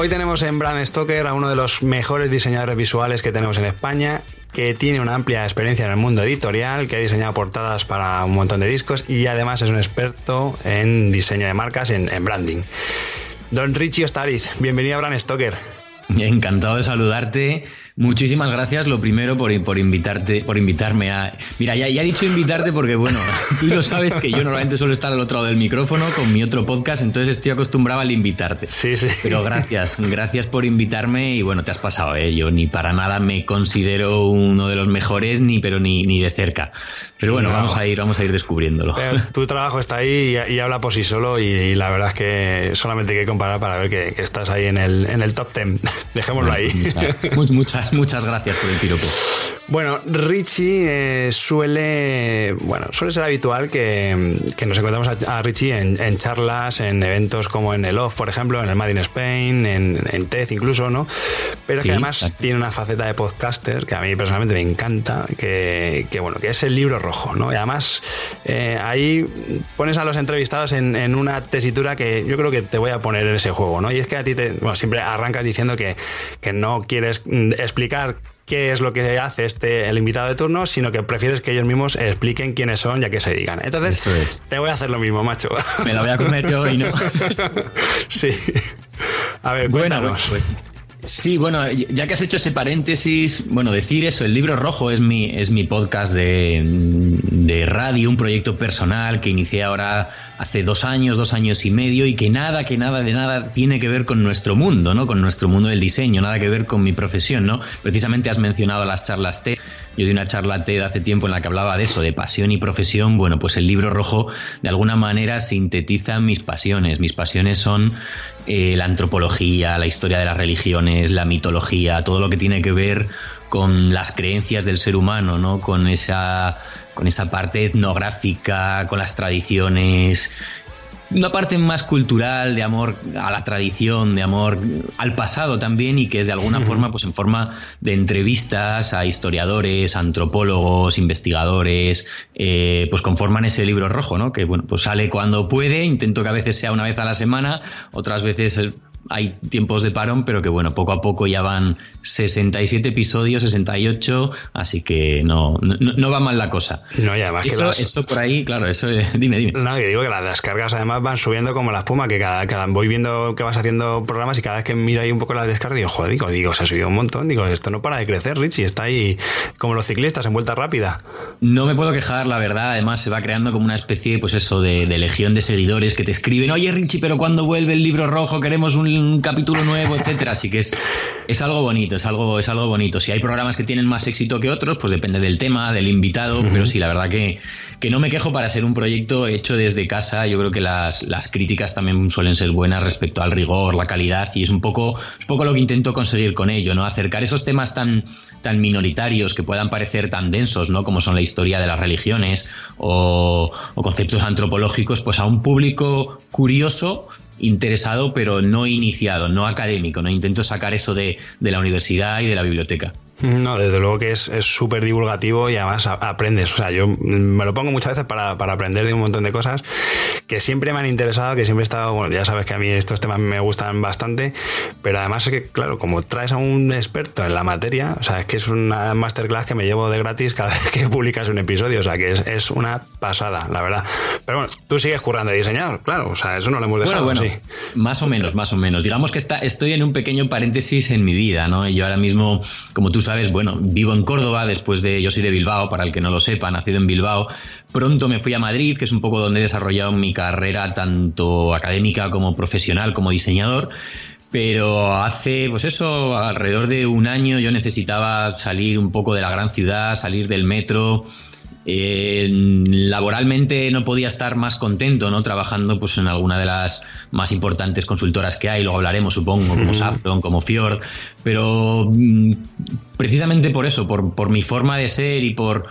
Hoy tenemos en Brand Stoker a uno de los mejores diseñadores visuales que tenemos en España, que tiene una amplia experiencia en el mundo editorial, que ha diseñado portadas para un montón de discos y además es un experto en diseño de marcas, en, branding. Don Richie Ostariz, bienvenido a Brand Stoker. Encantado de saludarte Muchísimas gracias, lo primero, por, por invitarte, por invitarme a. Mira, ya, ya he dicho invitarte porque, bueno, tú lo sabes que yo normalmente suelo estar al otro lado del micrófono con mi otro podcast, entonces estoy acostumbrado al invitarte. Sí, sí. Pero gracias, gracias por invitarme y bueno, te has pasado, ¿eh? Yo ni para nada me considero uno de los mejores, ni pero ni, ni de cerca. Pero bueno, vamos a ir, vamos a ir descubriéndolo. tu trabajo está ahí y, habla por sí solo y, la verdad es que solamente hay que comparar para ver que, estás ahí en el, en el top ten. Dejémoslo ahí. Muchas, muchas Muchas gracias por el piropo. Bueno, Richie eh, suele, bueno, suele ser habitual que, nos encontramos a, Richie en, charlas, en eventos como en el OFF, por ejemplo, en el Made in Spain, en, en TED incluso, ¿no? Pero que además tiene una faceta de podcaster que a mí personalmente me encanta, que, bueno, que es el libro rojo, ¿no? Y además eh, ahí pones a los entrevistados en, una tesitura que yo creo que te voy a poner en ese juego, ¿no? Y es que a ti te, bueno, siempre arrancas diciendo que, que no quieres mm, explicar qué es lo que hace este el invitado de turno, sino que prefieres que ellos mismos expliquen quiénes son ya que se digan. Entonces, te voy a hacer lo mismo, macho. Me lo voy a comer yo y no. sí. A ver, cuéntanos. Pues, Sí, bueno, ya que has hecho ese paréntesis, bueno, decir eso, el libro rojo es mi, es mi podcast de, de, radio, un proyecto personal que inicié ahora hace dos años, dos años y medio, y que nada, que nada de nada tiene que ver con nuestro mundo, ¿no? Con nuestro mundo del diseño, nada que ver con mi profesión, ¿no? Precisamente has mencionado las charlas T. Yo di una charla TED hace tiempo en la que hablaba de eso, de pasión y profesión. Bueno, pues el libro rojo de alguna manera sintetiza mis pasiones. Mis pasiones son eh, la antropología, la historia de las religiones, la mitología, todo lo que tiene que ver con las creencias del ser humano, ¿no? Con esa, con esa parte etnográfica, con las tradiciones, una parte más cultural, de amor a la tradición, de amor al pasado también, y que es de alguna forma, pues en forma de entrevistas a historiadores, antropólogos, investigadores, eh, pues conforman ese libro rojo, ¿no? Que bueno, pues sale cuando puede, intento que a veces sea una vez a la semana, otras veces hay tiempos de parón, pero que bueno, poco a poco ya van 67 episodios, 68, así que no, no, va mal la cosa. No, y además eso, que eso por ahí, claro, eso, dime, dime. No, que digo que las descargas además van subiendo como la espuma, que cada, cada voy viendo que vas haciendo programas y cada vez que miro ahí un poco las descargas, digo, joder, digo, digo, se ha subido un montón, digo, esto no para de crecer, Richie, está ahí como los ciclistas en vuelta rápida. No me puedo quejar, la verdad, además se va creando como una especie, pues eso, de, de legión de seguidores que te escriben, oye Richie, pero cuando vuelve el libro rojo queremos un un capítulo nuevo, etcétera. Así que es, es algo bonito, es algo, es algo bonito. Si hay programas que tienen más éxito que otros, pues depende del tema, del invitado, pero sí, la verdad que, que no me quejo para ser un proyecto hecho desde casa. Yo creo que las, las críticas también suelen ser buenas respecto al rigor, la calidad, y es un poco, un poco lo que intento conseguir con ello, ¿no? Acercar esos temas tan, tan minoritarios que puedan parecer tan densos, ¿no? Como son la historia de las religiones o, o conceptos antropológicos, pues a un público curioso interesado pero no iniciado, no académico, no intento sacar eso de, de la universidad y de la biblioteca. No, desde luego que es súper divulgativo y además aprendes. O sea, yo me lo pongo muchas veces para, para, aprender de un montón de cosas que siempre me han interesado, que siempre he estado, bueno, ya sabes que a mí estos temas me gustan bastante, pero además es que, claro, como traes a un experto en la materia, o sea, es que es una masterclass que me llevo de gratis cada vez que publicas un episodio, o sea, que es, es una pasada, la verdad. Pero bueno, tú sigues currando de diseñador, claro, o sea, eso no lo hemos dejado bueno, bueno, Más o menos, más o menos. Digamos que está, estoy en un pequeño paréntesis en mi vida, ¿no? Y yo ahora mismo, como tú sabes, bueno, vivo en Córdoba, después de, yo soy de Bilbao, para el que no lo sepa, nacido en Bilbao. Pronto me fui a Madrid, que es un poco donde he desarrollado mi carrera tanto académica como profesional, como diseñador. Pero hace, pues eso, alrededor de un año yo necesitaba salir un poco de la gran ciudad, salir del metro, Eh, laboralmente no podía estar más contento, ¿no? Trabajando pues en alguna de las más importantes consultoras que hay, luego hablaremos, supongo, como Safron, como Fjord, pero mm, precisamente por eso, por, por mi forma de ser y por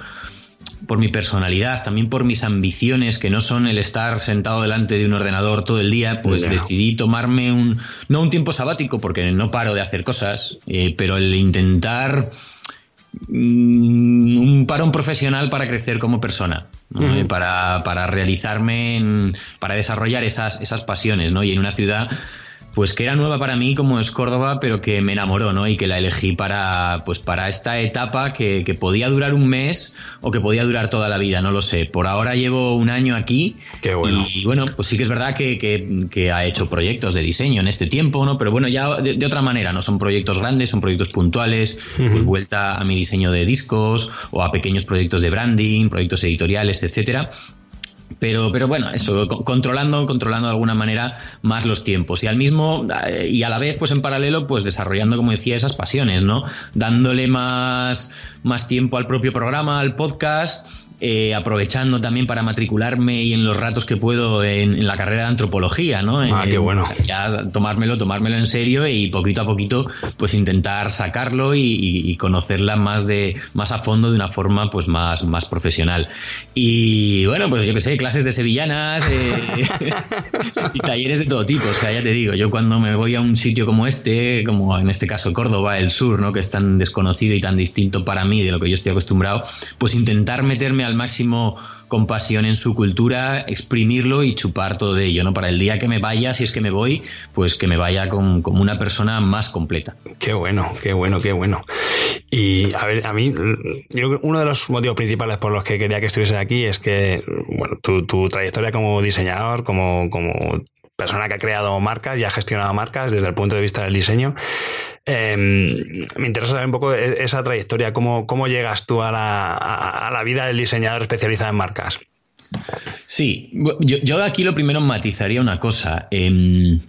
por mi personalidad, también por mis ambiciones, que no son el estar sentado delante de un ordenador todo el día, pues decidí tomarme un, no un tiempo sabático, porque no paro de hacer cosas, eh, pero el intentar un parón profesional para crecer como persona, para, para, realizarme, para desarrollar esas, esas pasiones, ¿no? Y en una ciudad pues que era nueva para mí como es Córdoba, pero que me enamoró, ¿no? Y que la elegí para, pues para esta etapa que, podía durar un mes o que podía durar toda la vida, no lo sé. Por ahora llevo un año aquí. Qué bueno. Y, bueno, pues sí que es verdad que, ha hecho proyectos de diseño en este tiempo, ¿no? Pero bueno, ya de, otra manera, no son proyectos grandes, son proyectos puntuales, pues vuelta a mi diseño de discos o a pequeños proyectos de branding, proyectos editoriales, etcétera. Pero, pero bueno, eso, controlando, controlando de alguna manera más los tiempos. Y al mismo, eh, y a la vez, pues en paralelo, pues desarrollando, como decía, esas pasiones, ¿no? Dándole más, más tiempo al propio programa, al podcast eh, aprovechando también para matricularme y en los ratos que puedo en, la carrera de antropología, ¿no? Ah, qué bueno. Ya tomármelo, tomármelo en serio y poquito a poquito, pues intentar sacarlo y, conocerla más de, más a fondo de una forma, pues más, más profesional. Y bueno, pues yo que sé, clases de sevillanas eh, y talleres de todo tipo. O sea, ya te digo, yo cuando me voy a un sitio como este, como en este caso Córdoba, el sur, ¿no? Que es tan desconocido y tan distinto para mí de lo que yo estoy acostumbrado, pues intentar meterme al máximo compasión en su cultura, exprimirlo y chupar todo de ello, ¿no? Para el día que me vaya, si es que me voy, pues que me vaya como una persona más completa. Qué bueno, qué bueno, qué bueno. Y a ver, a mí, uno de los motivos principales por los que quería que estuviese aquí es que, bueno, tu, tu trayectoria como diseñador, como, como persona que ha creado marcas y ha gestionado marcas desde el punto de vista del diseño. Em, me interesa saber un poco e, esa trayectoria, cómo, cómo llegas tú a la, vida del diseñador especializado en marcas. Sí, yo, aquí lo primero matizaría una cosa. Em,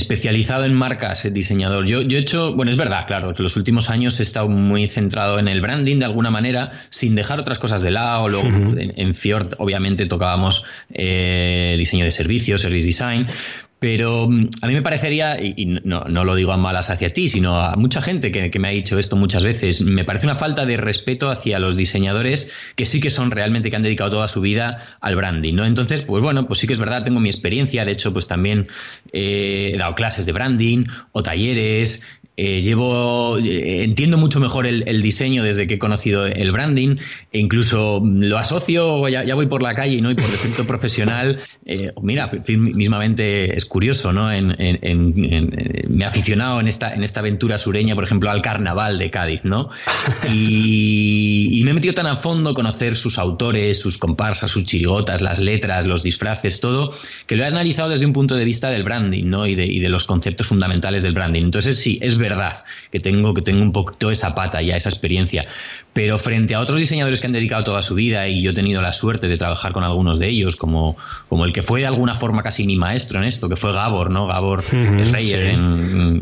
especializado en marcas, diseñador. Yo, yo he hecho, bueno, es verdad, claro, los últimos años he estado muy centrado en el branding de alguna manera, sin dejar otras cosas de lado. Luego, en, Fjord, obviamente, tocábamos eh, diseño de servicios, service design, pero mm, a mí me parecería, y no, no, lo digo a malas hacia ti, sino a mucha gente que, me ha dicho esto muchas veces, me parece una falta de respeto hacia los diseñadores que sí que son realmente, que han dedicado toda su vida al branding, ¿no? Entonces, pues bueno, pues sí que es verdad, tengo mi experiencia, de hecho, pues también he dado clases de branding o talleres, eh, llevo, eh, entiendo mucho mejor el, diseño desde que he conocido el branding e incluso lo asocio, ya, ya voy por la calle ¿no? y por defecto profesional, eh, mira, mismamente es curioso, ¿no? En, me he aficionado en esta, en esta aventura sureña, por ejemplo, al carnaval de Cádiz, ¿no? Y, me he metido tan a fondo conocer sus autores, sus comparsas, sus chirigotas, las letras, los disfraces, todo, que lo he analizado desde un punto de vista del branding, ¿no? Y de, y de los conceptos fundamentales del branding. Entonces, sí, es verdad verdad que tengo, que tengo un poquito esa pata ya, esa experiencia. Pero frente a otros diseñadores que han dedicado toda su vida y yo he tenido la suerte de trabajar con algunos de ellos, como, como el que fue de alguna forma casi mi maestro en esto, que fue Gabor, ¿no? Gabor Reyer,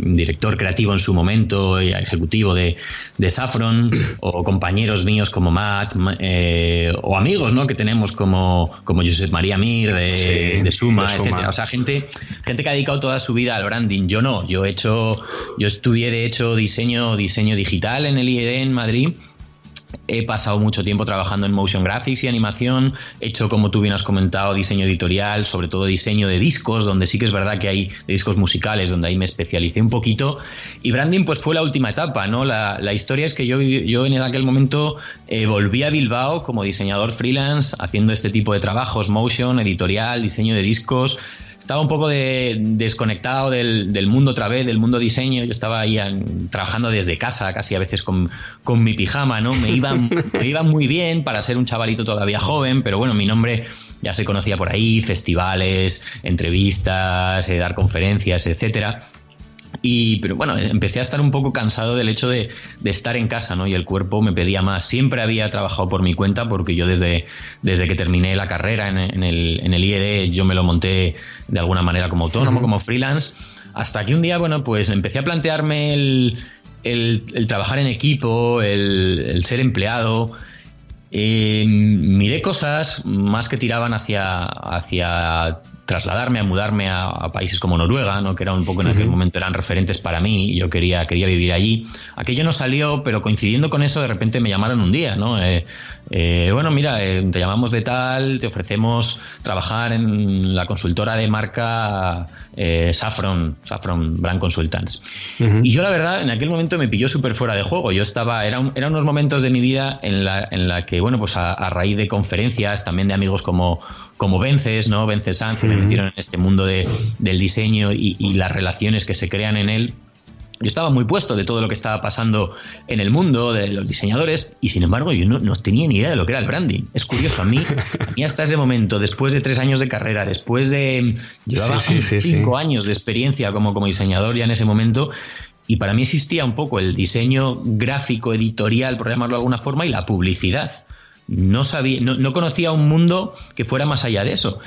director creativo en su momento, y ejecutivo de, de Saffron, o compañeros míos como Matt, eh, o amigos, ¿no? Que tenemos como, como Josep María Mir, de, Suma, etcétera. O sea, gente, gente que ha dedicado toda su vida al branding. Yo no, yo he hecho, yo estudié de hecho diseño, diseño digital en el IED en Madrid He pasado mucho tiempo trabajando en motion graphics y animación, he hecho, como tú bien has comentado, diseño editorial, sobre todo diseño de discos, donde sí que es verdad que hay discos musicales, donde ahí me especialicé un poquito. Y branding, pues fue la última etapa, ¿no? La, historia es que yo, yo en aquel momento eh, volví a Bilbao como diseñador freelance, haciendo este tipo de trabajos, motion, editorial, diseño de discos estaba un poco de, desconectado del, mundo otra vez, del mundo diseño. Yo estaba ahí trabajando desde casa, casi a veces con, mi pijama, ¿no? Me iban, me iban muy bien para ser un chavalito todavía joven, pero bueno, mi nombre ya se conocía por ahí, festivales, entrevistas, eh, dar conferencias, etcétera. Y, pero bueno, empecé a estar un poco cansado del hecho de, estar en casa, ¿no? Y el cuerpo me pedía más. Siempre había trabajado por mi cuenta porque yo desde, desde que terminé la carrera en, el, en el IED yo me lo monté de alguna manera como autónomo, como freelance. Hasta que un día, bueno, pues empecé a plantearme el, el, trabajar en equipo, el, el ser empleado eh, miré cosas más que tiraban hacia, hacia trasladarme, a mudarme a, países como Noruega, ¿no? que era un poco en aquel momento eran referentes para mí y yo quería, quería vivir allí. Aquello no salió, pero coincidiendo con eso, de repente me llamaron un día, ¿no? Eh, eh, bueno, mira, eh, te llamamos de tal, te ofrecemos trabajar en la consultora de marca Saffron, Saffron Brand Consultants. Y yo la verdad, en aquel momento me pilló súper fuera de juego. Yo estaba, eran era unos momentos de mi vida en la, en la que, bueno, pues a, raíz de conferencias, también de amigos como como Vences, ¿no? Vences Sanz, que me metieron en este mundo de, del diseño y, las relaciones que se crean en él. Yo estaba muy puesto de todo lo que estaba pasando en el mundo de los diseñadores y sin embargo yo no, tenía ni idea de lo que era el branding. Es curioso, a mí, y hasta ese momento, después de tres años de carrera, después de... Llevaba cinco años de experiencia como, como diseñador ya en ese momento y para mí existía un poco el diseño gráfico, editorial, por llamarlo de alguna forma, y la publicidad no sabía, no, conocía un mundo que fuera más allá de eso.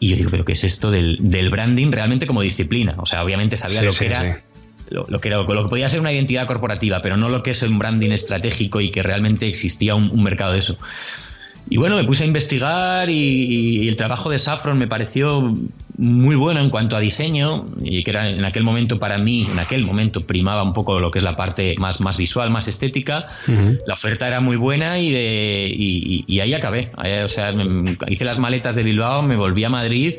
Y yo digo, pero ¿qué es esto del, branding realmente como disciplina? O sea, obviamente sabía lo que era. Lo, que era, lo que podía ser una identidad corporativa, pero no lo que es un branding estratégico y que realmente existía un mercado de eso. Y bueno, me puse a investigar y, el trabajo de Saffron me pareció muy bueno en cuanto a diseño y que era en aquel momento para mí, en aquel momento primaba un poco lo que es la parte más, más visual, más estética. La oferta era muy buena y, de, y, ahí acabé. O sea, hice las maletas de Bilbao, me volví a Madrid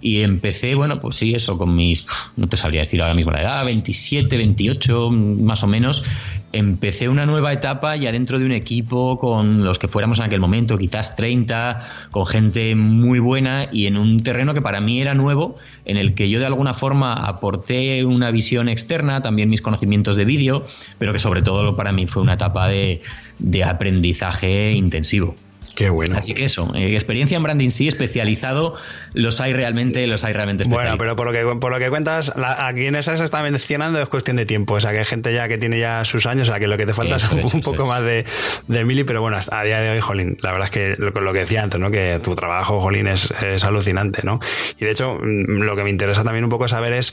y empecé, bueno, pues sí, eso con mis, no te sabría decir ahora mismo la edad, 27, 28 más o menos, empecé una nueva etapa ya dentro de un equipo con los que fuéramos en aquel momento, quizás 30, con gente muy buena y en un terreno que para mí era nuevo, en el que yo de alguna forma aporté una visión externa, también mis conocimientos de vídeo, pero que sobre todo para mí fue una etapa de, de aprendizaje intensivo. Qué bueno. Así que eso, eh, experiencia en branding sí, especializado, los hay realmente, los hay realmente Bueno, pero por lo que, por lo que cuentas, a quienes se está mencionando es cuestión de tiempo. O sea, que hay gente ya que tiene ya sus años, o sea, que lo que te falta es un poco más de, de mili, pero bueno, a día de hoy, Jolín, la verdad es que lo, que decía antes, ¿no? Que tu trabajo, Jolín, es, es alucinante, ¿no? Y de hecho, mm, lo que me interesa también un poco saber es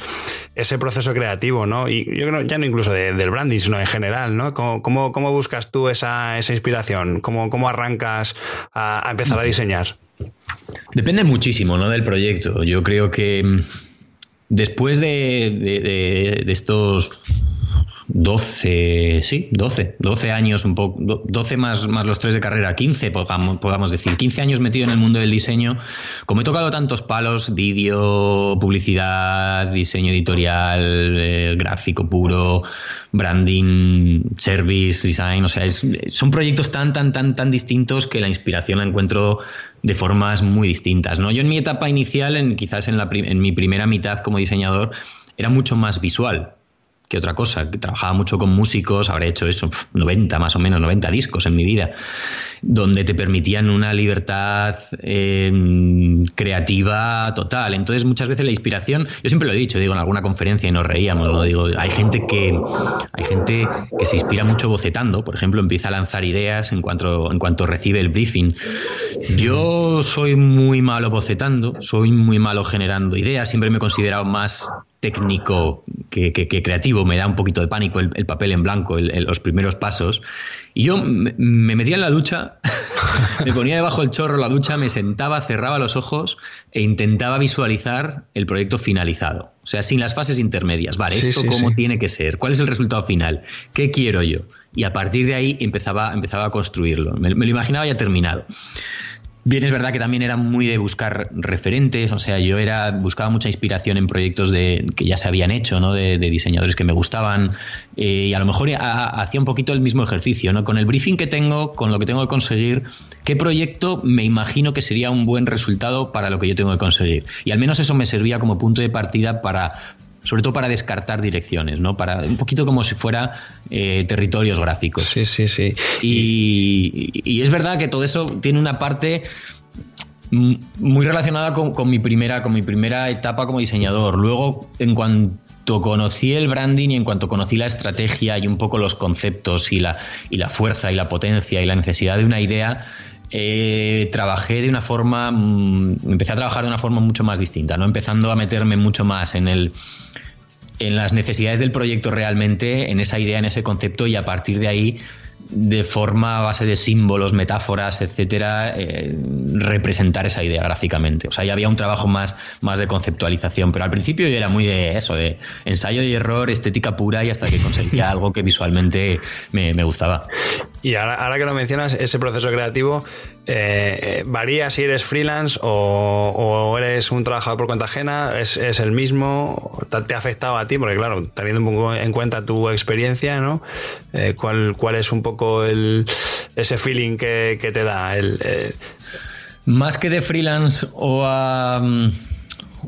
ese proceso creativo, ¿no? Y yo creo, ya no incluso del branding, sino en general, ¿no? ¿Cómo, cómo, cómo buscas tú esa, esa inspiración? ¿Cómo, ¿Cómo arrancas a, empezar a diseñar? Depende muchísimo ¿no? del proyecto. Yo creo que mm, después de, estos 12, sí, 12, 12 años, un poco, 12 más, más los tres de carrera, 15, podamos, podamos decir, 15 años metido en el mundo del diseño. Como he tocado tantos palos, vídeo, publicidad, diseño editorial, eh, gráfico puro, branding, service, design, o sea, son proyectos tan, tan, tan, tan distintos que la inspiración la encuentro de formas muy distintas. ¿no? Yo en mi etapa inicial, en, quizás en, la, en mi primera mitad como diseñador, era mucho más visual que otra cosa, que trabajaba mucho con músicos, habré hecho eso, 90 más o menos, 90 discos en mi vida, donde te permitían una libertad eh, creativa total. Entonces muchas veces la inspiración, yo siempre lo he dicho, digo en alguna conferencia y nos reíamos, ¿no? digo, hay gente que hay gente que se inspira mucho bocetando, por ejemplo, empieza a lanzar ideas en cuanto, en cuanto recibe el briefing. Yo soy muy malo bocetando, soy muy malo generando ideas, siempre me he considerado más técnico que, creativo, me da un poquito de pánico el, papel en blanco, los primeros pasos. Y yo me, metía en la ducha, me ponía debajo del chorro la ducha, me sentaba, cerraba los ojos e intentaba visualizar el proyecto finalizado. O sea, sin las fases intermedias. Vale, ¿esto cómo tiene que ser? ¿Cuál es el resultado final? ¿Qué quiero yo? Y a partir de ahí empezaba, empezaba a construirlo. me lo imaginaba ya terminado. Bien, es verdad que también era muy de buscar referentes, o sea, yo era buscaba mucha inspiración en proyectos de, que ya se habían hecho, ¿no? De, diseñadores que me gustaban eh, y a lo mejor hacía un poquito el mismo ejercicio, ¿no? Con el briefing que tengo, con lo que tengo que conseguir, ¿qué proyecto me imagino que sería un buen resultado para lo que yo tengo que conseguir? Y al menos eso me servía como punto de partida para sobre todo para descartar direcciones, ¿no? Para un poquito como si fuera eh, territorios gráficos. Sí, sí, sí. Y, es verdad que todo eso tiene una parte muy relacionada con, mi primera, con mi primera etapa como diseñador. Luego, en cuanto conocí el branding y en cuanto conocí la estrategia y un poco los conceptos y la, y la fuerza y la potencia y la necesidad de una idea, eh, trabajé de una forma, mm, empecé a trabajar de una forma mucho más distinta, ¿no? Empezando a meterme mucho más en el en las necesidades del proyecto realmente, en esa idea, en ese concepto y a partir de ahí de forma a base de símbolos, metáforas, etcétera, eh, representar esa idea gráficamente. O sea, ya había un trabajo más, más de conceptualización, pero al principio yo era muy de eso, de ensayo y error, estética pura y hasta que conseguía algo que visualmente me, gustaba. Y ahora, ahora, que lo mencionas, ese proceso creativo eh, varía si eres freelance o, eres un trabajador por cuenta ajena, es, el mismo, te ha afectado a ti, porque claro, teniendo un poco en cuenta tu experiencia, ¿no? Eh, ¿cuál, ¿Cuál es un poco el, ese feeling que, te da? Eh, Más que de freelance o a... Mm,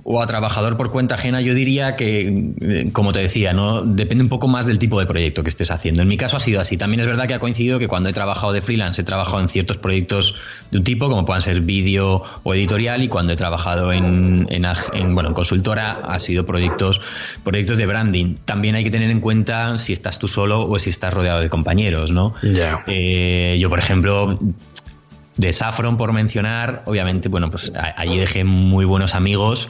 o a trabajador por cuenta ajena, yo diría que, eh, como te decía, no depende un poco más del tipo de proyecto que estés haciendo. En mi caso ha sido así. También es verdad que ha coincidido que cuando he trabajado de freelance he trabajado en ciertos proyectos de un tipo, como puedan ser vídeo o editorial, y cuando he trabajado en, bueno, en consultora ha sido proyectos, proyectos de branding. También hay que tener en cuenta si estás tú solo o si estás rodeado de compañeros, ¿no? Eh, yo, por ejemplo, de Saffron, por mencionar, obviamente, bueno, pues allí dejé muy buenos amigos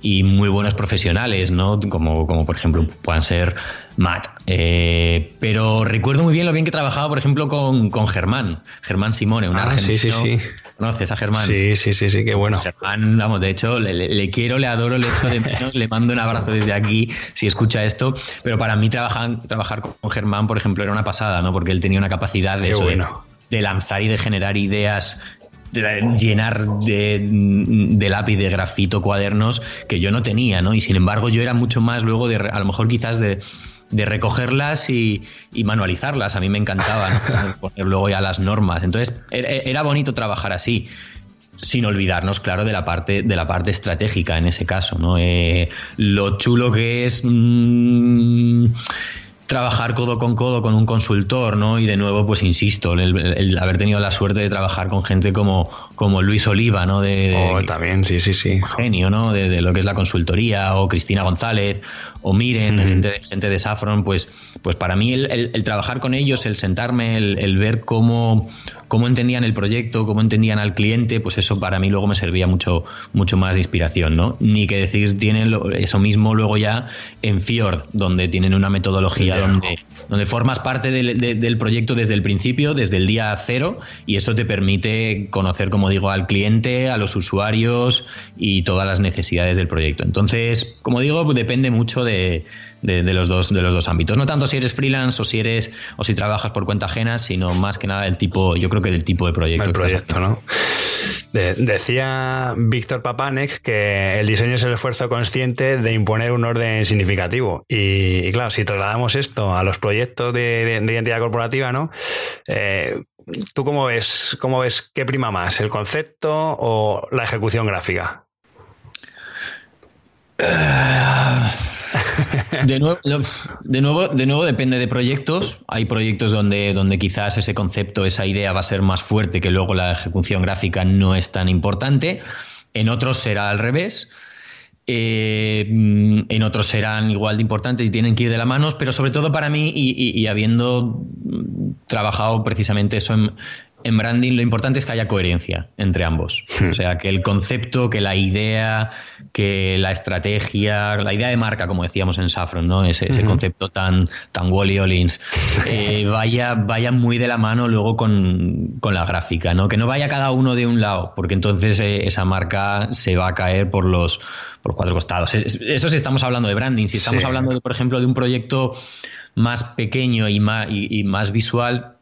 y muy buenos profesionales, ¿no? Como, como por ejemplo puedan ser Matt. Eh, pero recuerdo muy bien lo bien que trabajaba, por ejemplo, con, con Germán, Germán Simone, un ah, Sí, sí, sí. ¿Conoces a Germán? Sí, sí, sí, sí, qué bueno. Germán, vamos, de hecho, le, quiero, le adoro, le echo de menos, le mando un abrazo desde aquí si escucha esto. Pero para mí trabajar, trabajar con Germán, por ejemplo, era una pasada, ¿no? Porque él tenía una capacidad de, eso, bueno de lanzar y de generar ideas de llenar de, lápiz de grafito cuadernos que yo no tenía, ¿no? Y sin embargo yo era mucho más luego de, a lo mejor quizás de, recogerlas y, manualizarlas. A mí me encantaba poner luego ya las normas. Entonces era, bonito trabajar así. Sin olvidarnos, claro, de la parte, de la parte estratégica en ese caso, ¿no? Eh, lo chulo que es. Mm, trabajar codo con codo con un consultor, ¿no? Y de nuevo, pues insisto, el, haber tenido la suerte de trabajar con gente como, como Luis Oliva, ¿no? De, oh, también, sí, sí, sí. Genio, ¿no? De, lo que es la consultoría, o Cristina González, o Miren, gente, gente, de Saffron, pues, pues para mí el, trabajar con ellos, el sentarme, el, ver cómo, cómo entendían el proyecto, cómo entendían al cliente, pues eso para mí luego me servía mucho, mucho más de inspiración, ¿no? Ni que decir, tienen eso mismo luego ya en Fjord, donde tienen una metodología donde, donde formas parte del, proyecto desde el principio, desde el día cero, y eso te permite conocer, como digo, al cliente, a los usuarios y todas las necesidades del proyecto. Entonces, como digo, depende mucho de, de, los dos, de los dos ámbitos. No tanto si eres freelance o si eres o si trabajas por cuenta ajena, sino más que nada el tipo, yo creo que del tipo de proyecto. El proyecto, ¿no? Decía Víctor Papanek que el diseño es el esfuerzo consciente de imponer un orden significativo. Y, claro, si trasladamos esto a los proyectos de, identidad corporativa, ¿no? Eh, ¿Tú cómo ves, cómo ves qué prima más, el concepto o la ejecución gráfica? De nuevo, de nuevo, de nuevo depende de proyectos. Hay proyectos donde, donde quizás ese concepto, esa idea va a ser más fuerte que luego la ejecución gráfica no es tan importante. En otros será al revés. Eh, en otros serán igual de importantes y tienen que ir de la mano, pero sobre todo para mí, y habiendo trabajado precisamente eso en, en branding lo importante es que haya coherencia entre ambos. O sea, que el concepto, que la idea, que la estrategia, la idea de marca, como decíamos en Saffron, ¿no? Ese, ese concepto tan, tan Wally Ollins, eh, vaya, vaya muy de la mano luego con, la gráfica, ¿no? Que no vaya cada uno de un lado, porque entonces eh, esa marca se va a caer por los, por cuatro costados. Eso si estamos hablando de branding. Si estamos hablando, por ejemplo, de un proyecto más pequeño y más, y más visual,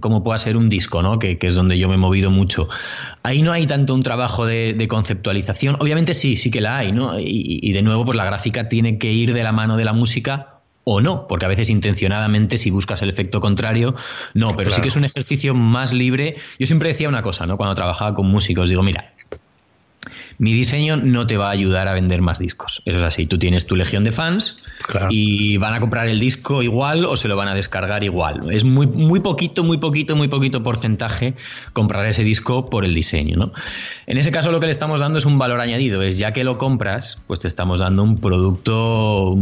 como pueda ser un disco, ¿no? Que, es donde yo me he movido mucho. Ahí no hay tanto un trabajo de, conceptualización. Obviamente sí, sí que la hay, ¿no? Y, de nuevo, pues la gráfica tiene que ir de la mano de la música o no, porque a veces intencionadamente si buscas el efecto contrario, no, pero sí que es un ejercicio más libre. Yo siempre decía una cosa, ¿no? Cuando trabajaba con músicos, digo, mira, mi diseño no te va a ayudar a vender más discos. Eso es así. Tú tienes tu legión de fans y van a comprar el disco igual o se lo van a descargar igual. Es muy, muy poquito, muy poquito, muy poquito porcentaje comprar ese disco por el diseño. ¿no? En ese caso lo que le estamos dando es un valor añadido. Es ya que lo compras, pues te estamos dando un producto,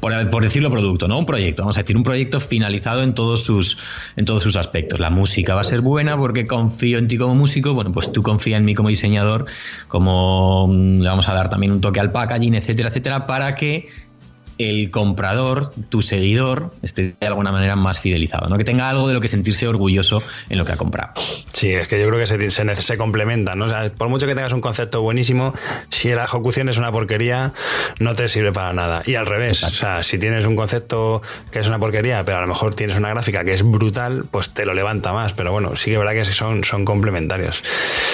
por, por, decirlo producto, no un proyecto. Vamos a decir un proyecto finalizado en todos sus, en todos sus aspectos. La música va a ser buena porque confío en ti como músico. Bueno, pues tú confía en mí como diseñador como mm, le vamos a dar también un toque al packaging, etcétera, etcétera, para que el comprador, tu seguidor, esté de alguna manera más fidelizado, ¿no? Que tenga algo de lo que sentirse orgulloso en lo que ha comprado. Sí, es que yo creo que se, se, se complementan, ¿no? O sea, por mucho que tengas un concepto buenísimo, si la ejecución es una porquería, no te sirve para nada. Y al revés, o sea, si tienes un concepto que es una porquería, pero a lo mejor tienes una gráfica que es brutal, pues te lo levanta más. Pero bueno, sí que es verdad que son, son complementarios.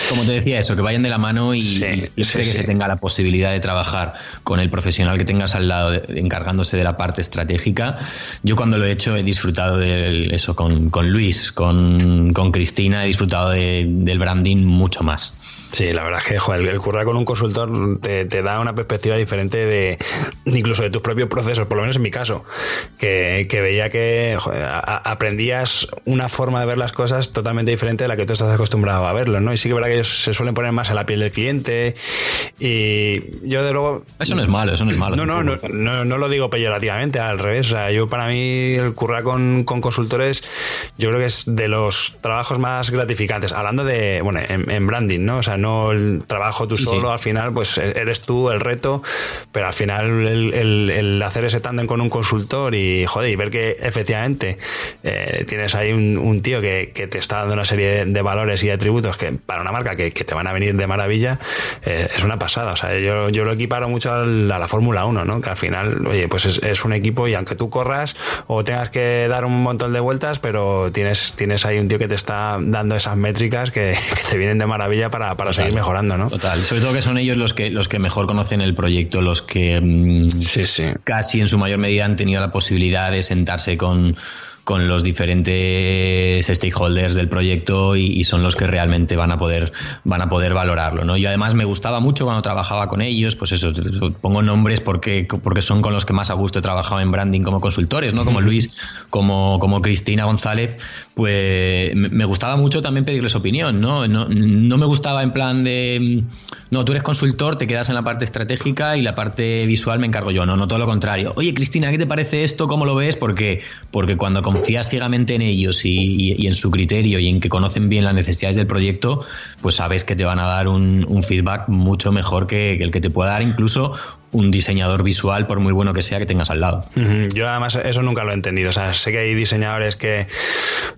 Como te decía eso, que vayan de la mano y, que se tenga la posibilidad de trabajar con el profesional que tengas al lado encargándose de la parte estratégica. Yo cuando lo he hecho he disfrutado de eso con, Luis, con, Cristina, he disfrutado del branding mucho más. Sí, la verdad es que joder, el currar con un consultor te, da una perspectiva diferente de incluso de tus propios procesos, por lo menos en mi caso, que, veía que aprendías una forma de ver las cosas totalmente diferente de la que tú estás acostumbrado a verlo, ¿no? Y sí que es verdad que ellos se suelen poner más en la piel del cliente y yo de luego... Eso no es malo, eso no es malo. No, no, no, no, lo digo peyorativamente, al revés. O sea, yo para mí el currar con, consultores yo creo que es de los trabajos más gratificantes. Hablando de, bueno, en, branding, ¿no? O sea, no el trabajo tú solo, al final pues e-, eres tú el reto, pero al final el, hacer ese tándem con un consultor y joder, y ver que efectivamente eh, tienes ahí un, tío que, te está dando una serie de, valores y atributos que para una marca que, te van a venir de maravilla, eh, es una pasada. O sea, yo, yo lo equiparo mucho a la, Fórmula 1, ¿no? Que al final, oye, pues es, un equipo y aunque tú corras o tengas que dar un montón de vueltas, pero tienes, tienes ahí un tío que te está dando esas métricas que, te vienen de maravilla para, para seguir mejorando, ¿no? Total, sobre todo que son ellos los que, los que mejor conocen el proyecto, los que mm, casi en su mayor medida han tenido la posibilidad de sentarse con con los diferentes stakeholders del proyecto y, son los que realmente van a poder van a poder valorarlo ¿no? y además me gustaba mucho cuando trabajaba con ellos pues eso pongo nombres porque porque son con los que más a gusto he trabajado en branding como consultores no como Luis como como Cristina González pues me gustaba mucho también pedirles opinión no no, no me gustaba en plan de no tú eres consultor te quedas en la parte estratégica y la parte visual me encargo yo no no todo lo contrario. Oye Cristina qué te parece esto cómo lo ves porque porque cuando confías ciegamente en ellos y, en su criterio y en que conocen bien las necesidades del proyecto, pues sabes que te van a dar un, feedback mucho mejor que, el que te pueda dar incluso un diseñador visual, por muy bueno que sea, que tengas al lado. Yo además eso nunca lo he entendido. O sea, sé que hay diseñadores que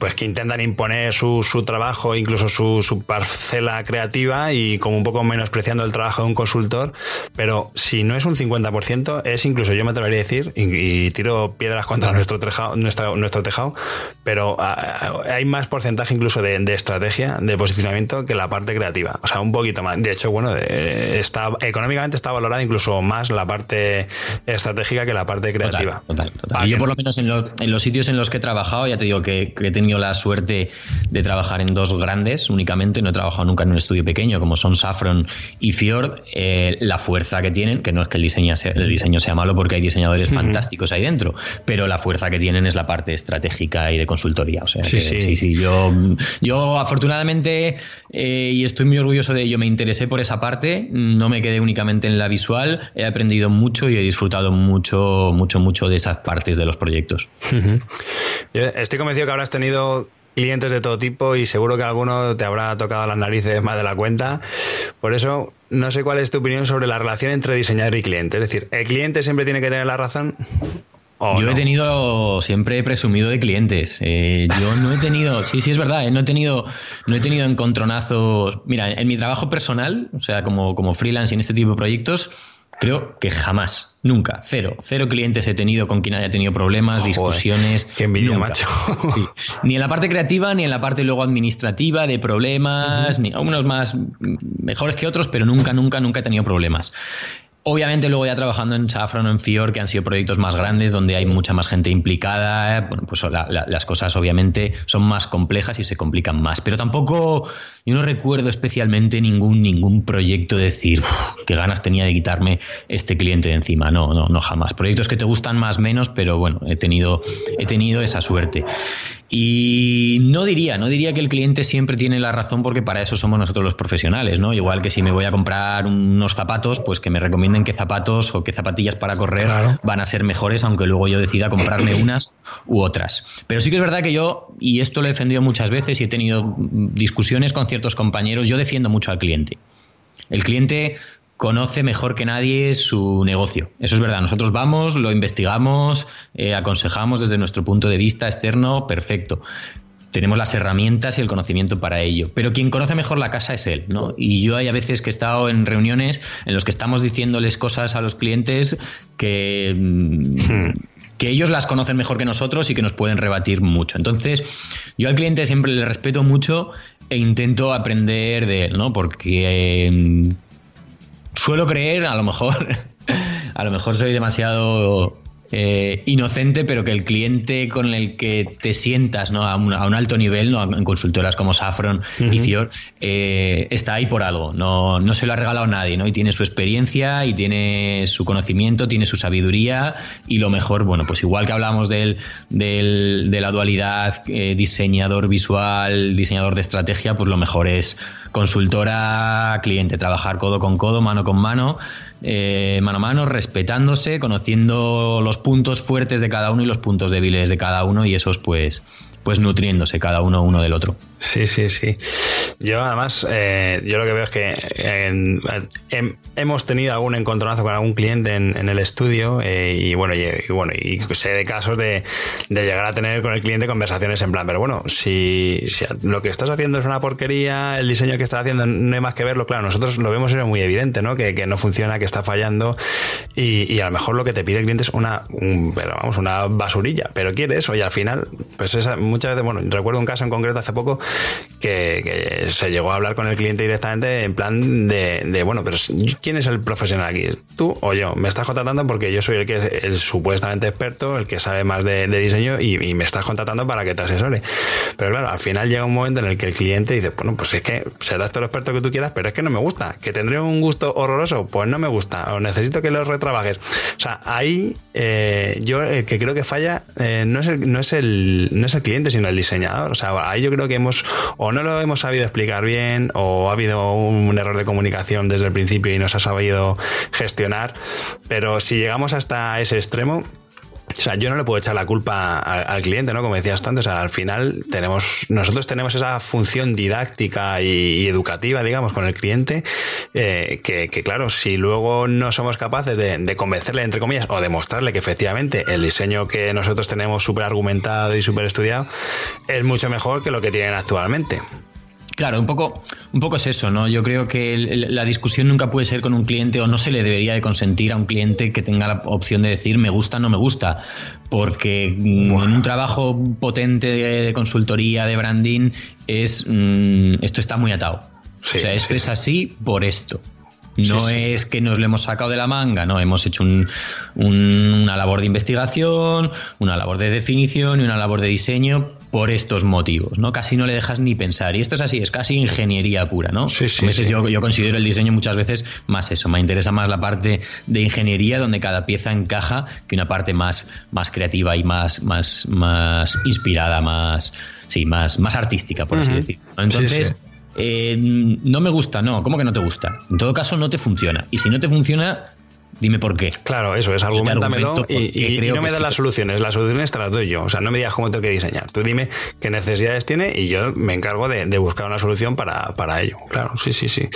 pues que intentan imponer su, su trabajo, incluso su, su, parcela creativa y como un poco menospreciando el trabajo de un consultor, pero si no es un 50%, es incluso, yo me atrevería a decir, y, tiro piedras contra nuestro tejado, nuestro, nuestro tejado, pero hay más porcentaje incluso de, de, estrategia, de posicionamiento que la parte creativa. O sea, un poquito más. De hecho, bueno, está, económicamente está valorada incluso más la parte estratégica que la parte creativa. Total, Yo por lo menos en, los sitios en los que he trabajado, ya te digo que, he tenido la suerte de trabajar en dos grandes únicamente, no he trabajado nunca en un estudio pequeño como son Saffron y Fjord, eh, la fuerza que tienen, que no es que el diseño sea, el diseño sea malo porque hay diseñadores fantásticos ahí dentro, pero la fuerza que tienen es la parte estratégica y de consultoría. O sea, sí, sí. sí, yo, yo afortunadamente, eh, y estoy muy orgulloso de ello, me interesé por esa parte, no me quedé únicamente en la visual, he aprendido mucho y he disfrutado mucho, mucho, mucho de esas partes de los proyectos. Estoy convencido que habrás tenido clientes de todo tipo y seguro que alguno te habrá tocado las narices más de la cuenta. Por eso, no sé cuál es tu opinión sobre la relación entre diseñador y cliente. Es decir, ¿el cliente siempre tiene que tener la razón? yo he tenido, siempre he presumido de clientes. Eh, yo no he tenido, sí, sí es verdad, eh, no he tenido, no he tenido encontronazos. Mira, en mi trabajo personal, o sea, como, como freelance en este tipo de proyectos, Creo que jamás, nunca, cero. Cero clientes he tenido con quien haya tenido problemas, discusiones. Qué envidia, macho. Ni en la parte creativa, ni en la parte luego administrativa de problemas, ni algunos más mejores que otros, pero nunca, nunca, nunca he tenido problemas. Obviamente luego ya trabajando en Safran o en Fior, que han sido proyectos más grandes, donde hay mucha más gente implicada, bueno, pues las cosas obviamente son más complejas y se complican más. Pero tampoco, yo no recuerdo especialmente ningún, ningún proyecto de decir, qué ganas tenía de quitarme este cliente de encima. No, no, no jamás. Proyectos que te gustan más menos, pero bueno, he tenido, he tenido esa suerte. Y no diría, no diría que el cliente siempre tiene la razón porque para eso somos nosotros los profesionales, ¿no? Igual que si me voy a comprar unos zapatos, pues que me recomienden qué zapatos o qué zapatillas para correr van a ser mejores, aunque luego yo decida comprarme unas u otras. Pero sí que es verdad que yo, y esto lo he defendido muchas veces y he tenido discusiones con ciertos compañeros, yo defiendo mucho al cliente. El cliente conoce mejor que nadie su negocio. Eso es verdad. Nosotros vamos, lo investigamos, eh, aconsejamos desde nuestro punto de vista externo, perfecto. Tenemos las herramientas y el conocimiento para ello. Pero quien conoce mejor la casa es él, ¿no? Y yo hay a veces que he estado en reuniones en los que estamos diciéndoles cosas a los clientes que. Mm, que ellos las conocen mejor que nosotros y que nos pueden rebatir mucho. Entonces, yo al cliente siempre le respeto mucho e intento aprender de él, ¿no? Porque mm, suelo creer, a lo mejor, a lo mejor soy demasiado eh, inocente, pero que el cliente con el que te sientas ¿no? a, un, alto nivel, ¿no? en consultoras como Safron y Fior, eh, está ahí por algo. No, no se lo ha regalado nadie, ¿no? Y tiene su experiencia, y tiene su conocimiento, tiene su sabiduría, y lo mejor, bueno, pues igual que hablamos del, del de la dualidad eh, diseñador visual, diseñador de estrategia, pues lo mejor es consultora, cliente, trabajar codo con codo, mano con mano eh, mano a mano, respetándose, conociendo los puntos fuertes de cada uno y los puntos débiles de cada uno y esos pues, pues nutriéndose cada uno uno del otro. Sí, sí, sí. Yo además, eh, yo lo que veo es que hemos tenido algún encontronazo con algún cliente en, el estudio eh, y bueno, y, bueno, y sé de casos de, llegar a tener con el cliente conversaciones en plan, pero bueno, si, lo que estás haciendo es una porquería, el diseño que estás haciendo no hay más que verlo, claro, nosotros lo vemos es muy evidente, ¿no? Que, no funciona, que está fallando y, a lo mejor lo que te pide el cliente es una, pero vamos, una basurilla, pero quiere eso y al final, pues esa, muchas veces, bueno, recuerdo un caso en concreto hace poco que, se llegó a hablar con el cliente directamente en plan de, bueno, pero ¿quién es el profesional aquí? ¿Tú o yo? Me estás contratando porque yo soy el que es el supuestamente experto, el que sabe más de, diseño y, me estás contratando para que te asesore. Pero claro, al final llega un momento en el que el cliente dice, bueno, pues es que serás todo el experto que tú quieras, pero es que no me gusta, que tendré un gusto horroroso, pues no me gusta, o necesito que lo retrabajes. O sea, ahí eh, yo el que creo que falla eh, no, es el, no, es el, no es el cliente, sino el diseñador. O sea, ahí yo creo que hemos o no lo hemos sabido explicar bien o ha habido un error de comunicación desde el principio y no se ha sabido gestionar. Pero si llegamos hasta ese extremo, o sea, yo no le puedo echar la culpa al, cliente, ¿no? Como decías tú antes, al final tenemos, nosotros tenemos esa función didáctica y, educativa, digamos, con el cliente, eh, que, claro, si luego no somos capaces de, convencerle, entre comillas, o demostrarle que efectivamente el diseño que nosotros tenemos súper argumentado y súper estudiado es mucho mejor que lo que tienen actualmente. Claro, un poco, un poco es eso, ¿no? Yo creo que la discusión nunca puede ser con un cliente o no se le debería de consentir a un cliente que tenga la opción de decir me gusta o no me gusta, porque mm, en un trabajo potente de, consultoría, de branding, es mm, esto está muy atado. o sea, esto es así por esto. No es que nos lo hemos sacado de la manga, no, hemos hecho una labor de investigación, una labor de definición y una labor de diseño por estos motivos, ¿no? Casi no le dejas ni pensar. Y esto es así, es casi ingeniería pura, ¿no? Sí, sí, a veces Yo, yo, considero el diseño muchas veces más eso, me interesa más la parte de ingeniería donde cada pieza encaja que una parte más, más creativa y más, más, más inspirada, más, sí, más, más artística, por así decirlo. Entonces, eh, no me gusta, no, ¿cómo que no te gusta? En todo caso, no te funciona. Y si no te funciona, Dime por qué. Claro, eso es, argumentamelo y, no me das las soluciones, las soluciones te las doy yo. O sea, no me digas cómo tengo que diseñar. Tú dime qué necesidades tiene y yo me encargo de, buscar una solución para, ello. Claro, sí, sí, sí.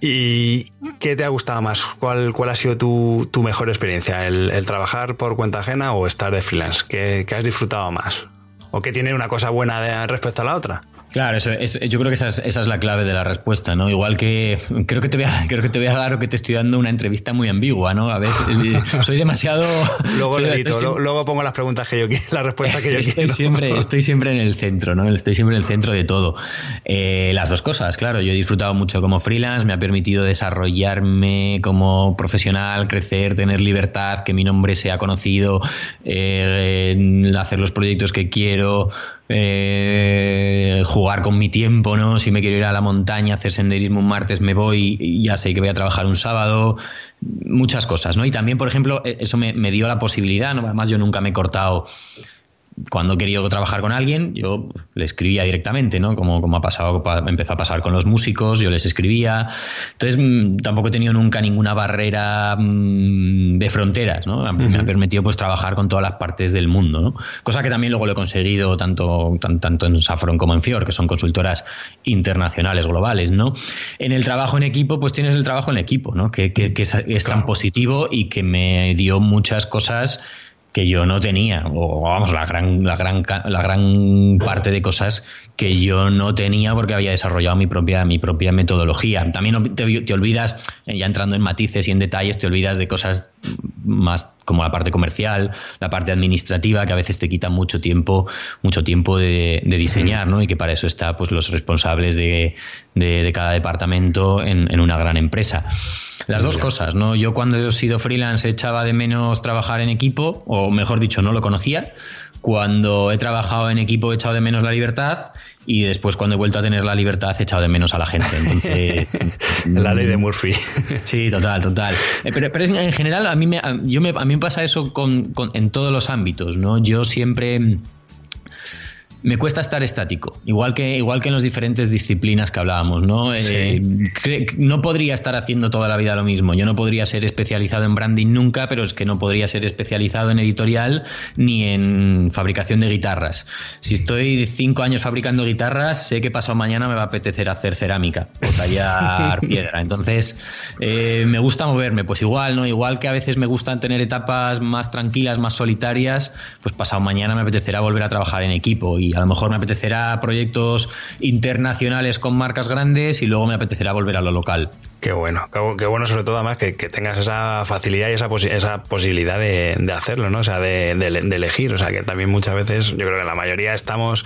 ¿Y qué te ha gustado más? ¿Cuál, cuál ha sido tu, mejor experiencia? ¿El, trabajar por cuenta ajena o estar de freelance? ¿Qué, qué has disfrutado más? ¿O qué tiene una cosa buena respecto a la otra? Claro, eso es, yo creo que esa es, la clave de la respuesta, ¿no? Igual que creo que te voy a, creo que te voy a dar o que te estoy dando una entrevista muy ambigua, ¿no? A ver, soy demasiado. luego luego, pongo las preguntas que yo quiero, la respuesta que yo estoy quiero. Siempre, estoy siempre en el centro, ¿no? Estoy siempre en el centro de todo. Eh, las dos cosas, claro. Yo he disfrutado mucho como freelance, me ha permitido desarrollarme como profesional, crecer, tener libertad, que mi nombre sea conocido, eh, hacer los proyectos que quiero eh, jugar con mi tiempo, ¿no? Si me quiero ir a la montaña, hacer senderismo un martes, me voy y ya sé que voy a trabajar un sábado, muchas cosas, ¿no? Y también, por ejemplo, e, eso me, dio la posibilidad, ¿no? Además, yo nunca me he cortado cuando he querido trabajar con alguien, yo le escribía directamente, ¿no? Como, como ha pasado, empezó a pasar con los músicos, yo les escribía. Entonces, mm, tampoco he tenido nunca ninguna barrera mm, de fronteras, ¿no? Me ha permitido pues trabajar con todas las partes del mundo, ¿no? Cosa que también luego lo he conseguido tanto, tanto en Saffron como en Fior, que son consultoras internacionales, globales, ¿no? En el trabajo en equipo, pues tienes el trabajo en equipo, ¿no? Que, es, tan positivo y que me dio muchas cosas que yo no tenía, o vamos, la gran, la gran, la gran parte de cosas que yo no tenía porque había desarrollado mi propia, mi propia metodología. También te, te, olvidas, eh, ya entrando en matices y en detalles, te olvidas de cosas más como la parte comercial, la parte administrativa, que a veces te quita mucho tiempo, mucho tiempo de, diseñar, ¿no? Y que para eso está pues los responsables de, de, cada departamento en, en una gran empresa. Las dos cosas, ¿no? Yo cuando he sido freelance echaba de menos trabajar en equipo, o mejor dicho, no lo conocía. Cuando he trabajado en equipo he echado de menos la libertad y después cuando he vuelto a tener la libertad he echado de menos a la gente. Entonces, la ley de Murphy. Sí, total, total. Eh, pero, pero en general a mí me, yo me, a mí me pasa eso con, con, en todos los ámbitos, ¿no? Yo siempre me cuesta estar estático, igual que, igual que en las diferentes disciplinas que hablábamos, ¿no? Eh, no podría estar haciendo toda la vida lo mismo. Yo no podría ser especializado en branding nunca, pero es que no podría ser especializado en editorial ni en fabricación de guitarras. Si estoy cinco años fabricando guitarras, sé que pasado mañana me va a apetecer hacer cerámica o tallar piedra. Entonces, eh, me gusta moverme, pues igual, ¿no? Igual que a veces me gustan tener etapas más tranquilas, más solitarias, pues pasado mañana me apetecerá volver a trabajar en equipo y a lo mejor me apetecerá proyectos internacionales con marcas grandes y luego me apetecerá volver a lo local. Qué bueno, qué, bueno sobre todo además que, tengas esa facilidad y esa, esa posibilidad de, hacerlo, ¿no? O sea, de, elegir. O sea, que también muchas veces, yo creo que la mayoría estamos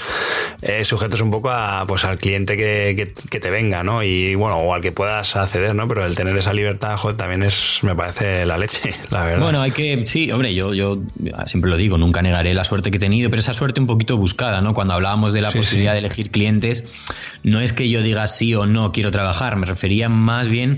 eh, sujetos un poco a, pues, al cliente que, te venga, ¿no? Y bueno, o al que puedas acceder, ¿no? Pero el tener esa libertad, joder, también es, me parece la leche, la verdad. Bueno, hay que, sí, hombre, yo, yo siempre lo digo, nunca negaré la suerte que he tenido, pero esa suerte un poquito buscada, ¿no? Cuando hablábamos de la posibilidad de elegir clientes, no es que yo diga sí o no quiero trabajar, me refería más bien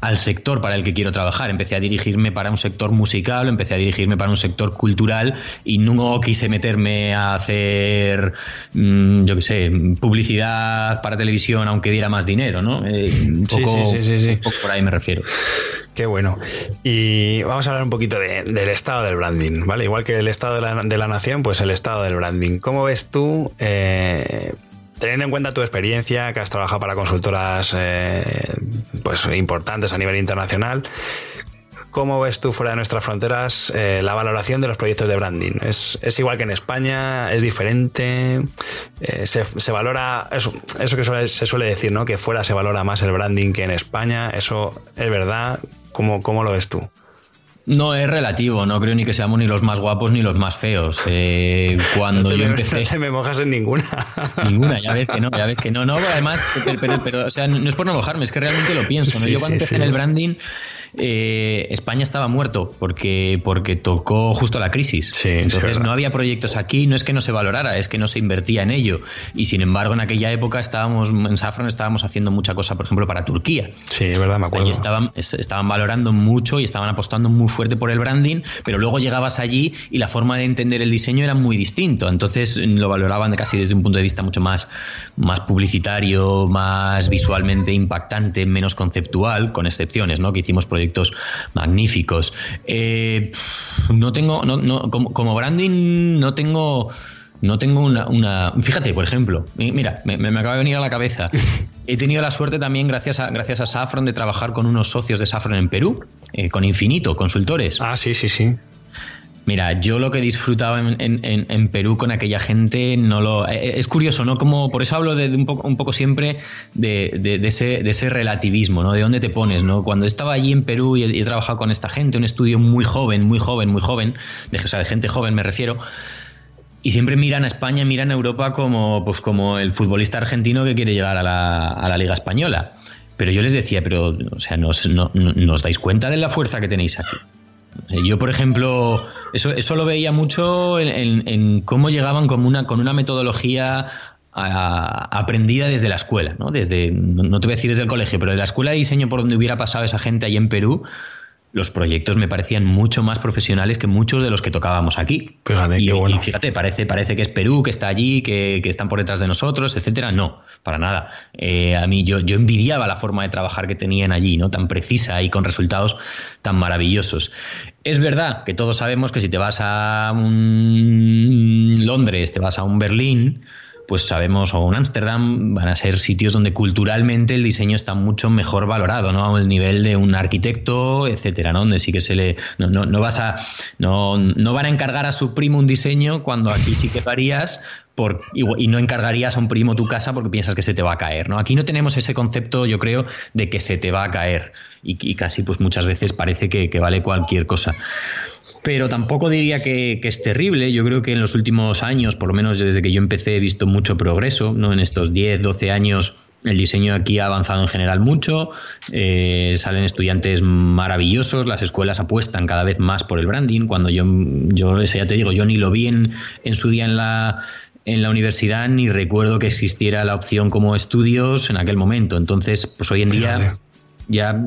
Al sector para el que quiero trabajar. Empecé a dirigirme para un sector musical, empecé a dirigirme para un sector cultural y no quise meterme a hacer, mm, yo qué sé, publicidad para televisión aunque diera más dinero, ¿no? Eh, un, poco, por ahí me refiero. Qué bueno. Y vamos a hablar un poquito del estado del branding, ¿vale? Igual que el estado de la, de la, nación, pues el estado del branding. ¿Cómo ves tú eh, Teniendo en cuenta tu experiencia, que has trabajado para consultoras eh, pues importantes a nivel internacional, ¿cómo ves tú fuera de nuestras fronteras eh, la valoración de los proyectos de branding? ¿Es, igual que en España? ¿Es diferente? Eh, se, valora eso, eso que se suele decir, ¿no? Que fuera se valora más el branding que en España. ¿Eso es verdad? ¿Cómo, cómo lo ves tú? No, es relativo, no creo ni que seamos ni los más guapos ni los más feos. Eh, cuando yo empecé. No te me mojas en ninguna. Ninguna, ya ves que no, ya ves que no. No, además, pero, o sea, no es por no mojarme, es que realmente lo pienso. yo cuando empecé en el branding, eh, España estaba muerto porque, porque tocó justo la crisis. Entonces no había proyectos aquí, no es que no se valorara, es que no se invertía en ello. Y sin embargo, en aquella época estábamos, en Safran estábamos haciendo mucha cosa, por ejemplo, para Turquía. Sí, es verdad, me acuerdo. Y estaban, estaban valorando mucho y estaban apostando muy fuerte por el branding, pero luego llegabas allí y la forma de entender el diseño era muy distinto. Entonces lo valoraban casi desde un punto de vista mucho más, más publicitario, más visualmente impactante, menos conceptual, con excepciones, ¿no? Que hicimos proyectos magníficos. Eh, no tengo, no, como, branding, no tengo. No tengo una, Fíjate, por ejemplo, mira, me, acaba de venir a la cabeza. He tenido la suerte también, gracias a, gracias a Saffron, de trabajar con unos socios de Saffron en Perú, eh, con Infinito, consultores. Ah, sí, sí, sí. Mira, yo lo que he disfrutado en, Perú con aquella gente no lo. Eh, eh, es curioso, ¿no? Como por eso hablo de, un, poco, un poco siempre de, ese, de ese relativismo, ¿no? De dónde te pones, ¿no? Cuando estaba allí en Perú y he, trabajado con esta gente, un estudio muy joven, muy joven, muy joven, de, o sea, de gente joven me refiero. Y siempre miran a España, miran a Europa como, pues como el futbolista argentino que quiere llegar a la, a la Liga Española. Pero yo les decía, pero, o sea, ¿no, no os dais cuenta de la fuerza que tenéis aquí? Yo, por ejemplo, eso, eso lo veía mucho en, cómo llegaban con una, con una metodología aprendida desde la escuela, ¿no? Desde, no te voy a decir desde el colegio, pero de la escuela de diseño por donde hubiera pasado esa gente ahí en Perú, los proyectos me parecían mucho más profesionales que muchos de los que tocábamos aquí. Fíjate, y, bueno. fíjate, parece, parece que es Perú, que está allí, que, están por detrás de nosotros, etcétera. No, para nada. Eh, a mí yo, yo envidiaba la forma de trabajar que tenían allí, ¿no? Tan precisa y con resultados tan maravillosos. Es verdad que todos sabemos que si te vas a un Londres, te vas a un Berlín, pues sabemos, o un Ámsterdam, van a ser sitios donde culturalmente el diseño está mucho mejor valorado, ¿no? El nivel de un arquitecto, etcétera, ¿no? Donde sí que se le. No, vas a. No, no van a encargar a su primo un diseño cuando aquí sí que harías. Y, no encargarías a un primo tu casa porque piensas que se te va a caer. ¿no? Aquí no tenemos ese concepto, yo creo, de que se te va a caer. Y, casi, pues muchas veces parece que, vale cualquier cosa pero tampoco diría que, es terrible. Yo creo que en los últimos años, por lo menos desde que yo empecé, he visto mucho progreso. ¿no? En estos 10, 12 años el diseño aquí ha avanzado en general mucho, eh, salen estudiantes maravillosos, las escuelas apuestan cada vez más por el branding. Cuando yo, yo ya te digo, yo ni lo vi en, su día en la, en la universidad, ni recuerdo que existiera la opción como estudios en aquel momento. Entonces, pues hoy en día ya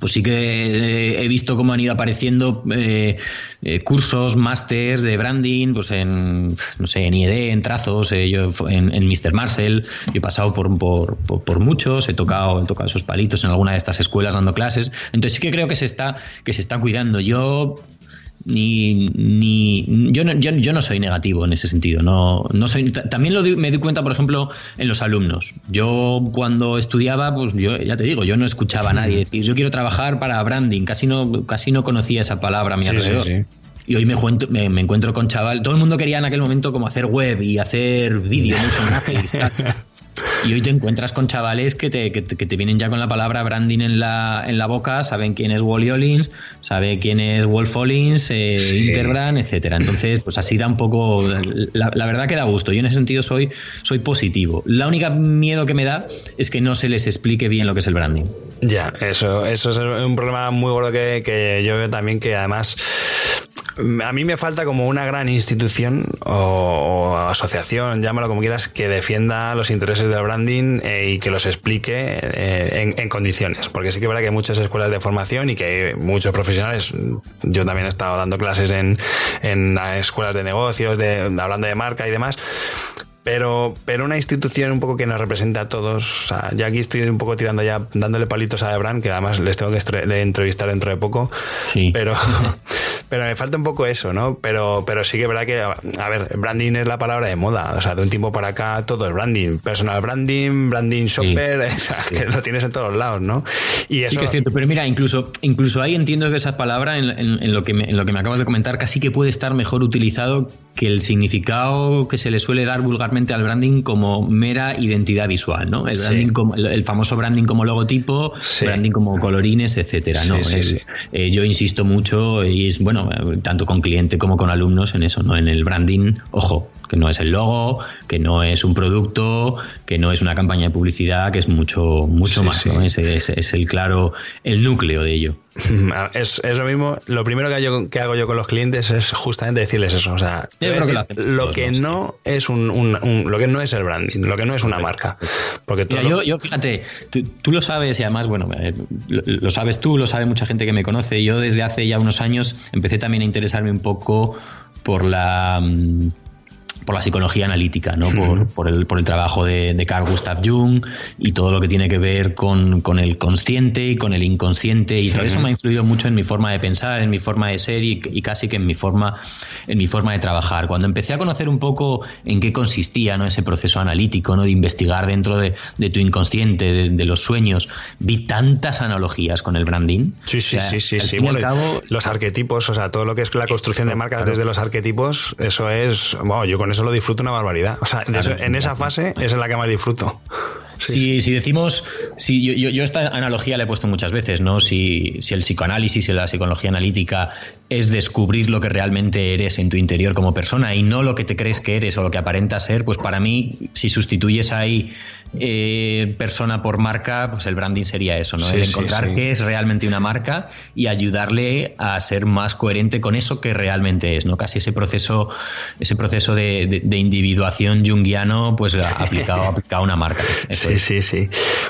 pues sí que he visto cómo han ido apareciendo eh, eh, cursos, másters de branding, pues en, no sé, en IED, en trazos, eh, yo en, en, Mr. Marcel, yo he pasado por, por, por, muchos, he tocado, he tocado esos palitos en alguna de estas escuelas dando clases, entonces sí que creo que se está, que se está cuidando. Yo ni, ni yo, no, yo, no soy negativo en ese sentido. No, no soy, también lo me di cuenta, por ejemplo, en los alumnos. Yo cuando estudiaba, pues yo ya te digo, yo no escuchaba a nadie decir yo quiero trabajar para branding. Casi no, casi no conocía esa palabra a mi alrededor. Y hoy me, me, me, encuentro con chaval. Todo el mundo quería en aquel momento como hacer web y hacer vídeo, mucho Y hoy te encuentras con chavales que te, que, te vienen ya con la palabra branding en la, en la boca, saben quién es Wally Ollins, saben quién es Wolf Ollins, eh, Interbrand, etcétera. Entonces, pues así da un poco. La, verdad que da gusto. Yo en ese sentido soy, soy positivo. La única miedo que me da es que no se les explique bien lo que es el branding. Ya, eso, eso es un problema muy gordo que, que yo veo también que además a mí me falta como una gran institución o, asociación, llámalo como quieras, que defienda los intereses del branding eh, y que los explique eh, en, condiciones. Porque sí que es verdad que hay muchas escuelas de formación y que hay muchos profesionales. Yo también he estado dando clases en, en escuelas de negocios, de, hablando de marca y demás pero, pero una institución un poco que nos representa a todos. O sea, ya aquí estoy un poco tirando ya, dándole palitos a Ebran, que además les tengo que entrevistar dentro de poco. Sí. Pero, pero me falta un poco eso, ¿no? Pero, pero sí que es verdad que, a ver, branding es la palabra de moda. O sea, de un tiempo para acá todo es branding. Personal branding, branding shopper, que lo tienes en todos lados, ¿no? Y eso... Sí que es cierto, pero mira, incluso, incluso ahí entiendo que esa palabra, en, en, lo que me, en lo que me acabas de comentar, casi que puede estar mejor utilizado que el significado que se le suele dar vulgarmente al branding como mera identidad visual, ¿no? El, branding como, el, famoso branding como logotipo, branding como colorines, etcétera, ¿no? Eh, yo insisto mucho y es bueno, tanto con cliente como con alumnos en eso, ¿no? En el branding, ojo, que no es el logo, que no es un producto, que no es una campaña de publicidad, que es mucho, mucho más, ¿no? Es, es, el claro, el núcleo de ello. Es, es, lo mismo. Lo primero que, yo, que hago yo con los clientes es justamente decirles eso. O sea, lo, que no es un, lo que no es el branding, lo que no es una marca. Porque yo, yo, fíjate, tú, lo sabes y además, bueno, eh, lo, sabes tú, lo sabe mucha gente que me conoce. Yo desde hace ya unos años empecé también a interesarme un poco por la mm, por la psicología analítica, ¿no? por, el, por el trabajo de, Carl Gustav Jung y todo lo que tiene que ver con, el consciente y con el inconsciente. Y todo eso me ha influido mucho en mi forma de pensar, en mi forma de ser y, casi que en mi forma, en mi forma de trabajar. Cuando empecé a conocer un poco en qué consistía ¿no? ese proceso analítico, ¿no? de investigar dentro de, tu inconsciente, de, los sueños, vi tantas analogías con el branding. Sí, sí, sí, sí. sí. los arquetipos, o sea, todo lo que es la construcción de marcas desde los arquetipos, eso es, bueno, yo con eso lo disfruto una barbaridad. O sea, en esa fase es en la que más disfruto. si, si, decimos, si yo, yo, esta analogía la he puesto muchas veces, ¿no? Si, si el psicoanálisis y la psicología analítica es descubrir lo que realmente eres en tu interior como persona y no lo que te crees que eres o lo que aparenta ser, pues para mí, si sustituyes ahí eh, persona por marca, pues el branding sería eso, ¿no? el encontrar qué es realmente una marca y ayudarle a ser más coherente con eso que realmente es, ¿no? Casi ese proceso, ese proceso de, individuación junguiano, pues aplicado, aplicado a una marca. sí, sí, sí.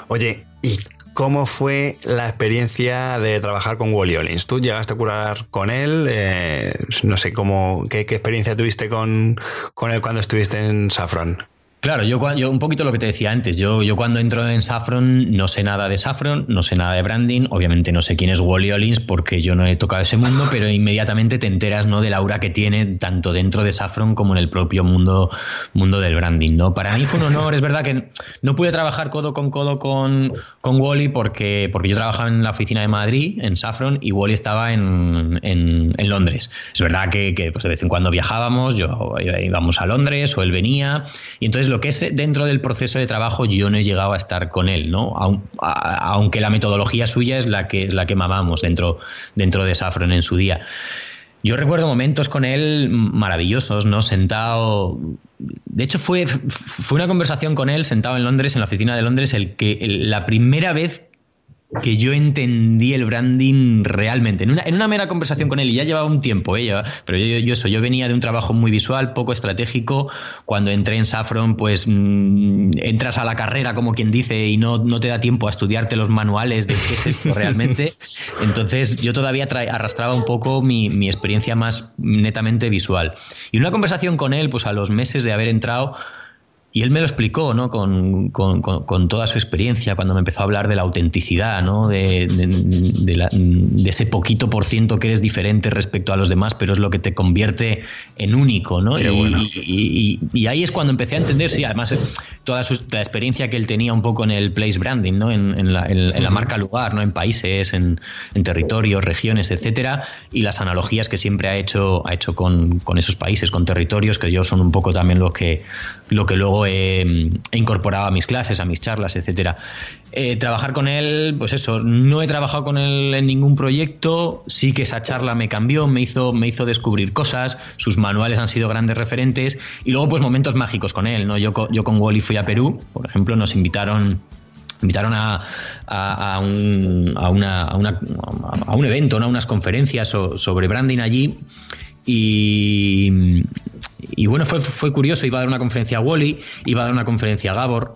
Oye, ¿y ¿Cómo fue la experiencia de trabajar con Wally Ollins? ¿Tú llegaste a curar con él? Eh, no sé, cómo, qué, qué, experiencia tuviste con, con él cuando estuviste en Saffron? Claro, yo, yo, un poquito lo que te decía antes. Yo, yo cuando entro en Saffron no sé nada de Saffron, no sé nada de branding. Obviamente no sé quién es Wally Ollins porque yo no he tocado ese mundo, pero inmediatamente te enteras ¿no? de la aura que tiene tanto dentro de Saffron como en el propio mundo, mundo del branding. ¿no? Para mí fue un honor. Es verdad que no pude trabajar codo con codo con, con Wally porque, porque yo trabajaba en la oficina de Madrid, en Saffron, y Wally estaba en, en, en Londres. Es verdad que, que pues de vez en cuando viajábamos, yo íbamos a Londres o él venía, y entonces lo que es dentro del proceso de trabajo yo no he llegado a estar con él, ¿no? aunque la metodología suya es la que es la que mamamos dentro, dentro de Safron en su día. Yo recuerdo momentos con él maravillosos, ¿no? Sentado. De hecho, fue, fue una conversación con él sentado en Londres, en la oficina de Londres, el que la primera vez que yo entendí el branding realmente. En una, en una, mera conversación con él, y ya llevaba un tiempo, ¿eh? pero yo, yo, eso, yo venía de un trabajo muy visual, poco estratégico. Cuando entré en Saffron, pues mm, entras a la carrera, como quien dice, y no, no te da tiempo a estudiarte los manuales de qué es esto realmente. Entonces, yo todavía arrastraba un poco mi, mi experiencia más netamente visual. Y una conversación con él, pues a los meses de haber entrado, y él me lo explicó, ¿no? Con, con, con, toda su experiencia, cuando me empezó a hablar de la autenticidad, ¿no? De, de, de, ese poquito por ciento que eres diferente respecto a los demás, pero es lo que te convierte en único, ¿no? y, bueno. y, y, ahí es cuando empecé a entender, sí, además toda su, la experiencia que él tenía un poco en el place branding, ¿no? En, en, la, en, la, marca lugar, ¿no? En países, en, territorios, regiones, etcétera, y las analogías que siempre ha hecho, ha hecho con, esos países, con territorios, que yo son un poco también lo que, lo que luego he, incorporado a mis clases, a mis charlas, etcétera. Eh, trabajar con él, pues eso, no he trabajado con él en ningún proyecto, sí que esa charla me cambió, me hizo, me hizo descubrir cosas, sus manuales han sido grandes referentes y luego pues momentos mágicos con él, ¿no? Yo, yo con Wally fui a Perú, por ejemplo, nos invitaron invitaron a, a, un, a, una, una, un evento, ¿no? unas conferencias sobre branding allí y, y bueno, fue, fue curioso, iba a dar una conferencia a Wally, iba a dar una conferencia a Gabor,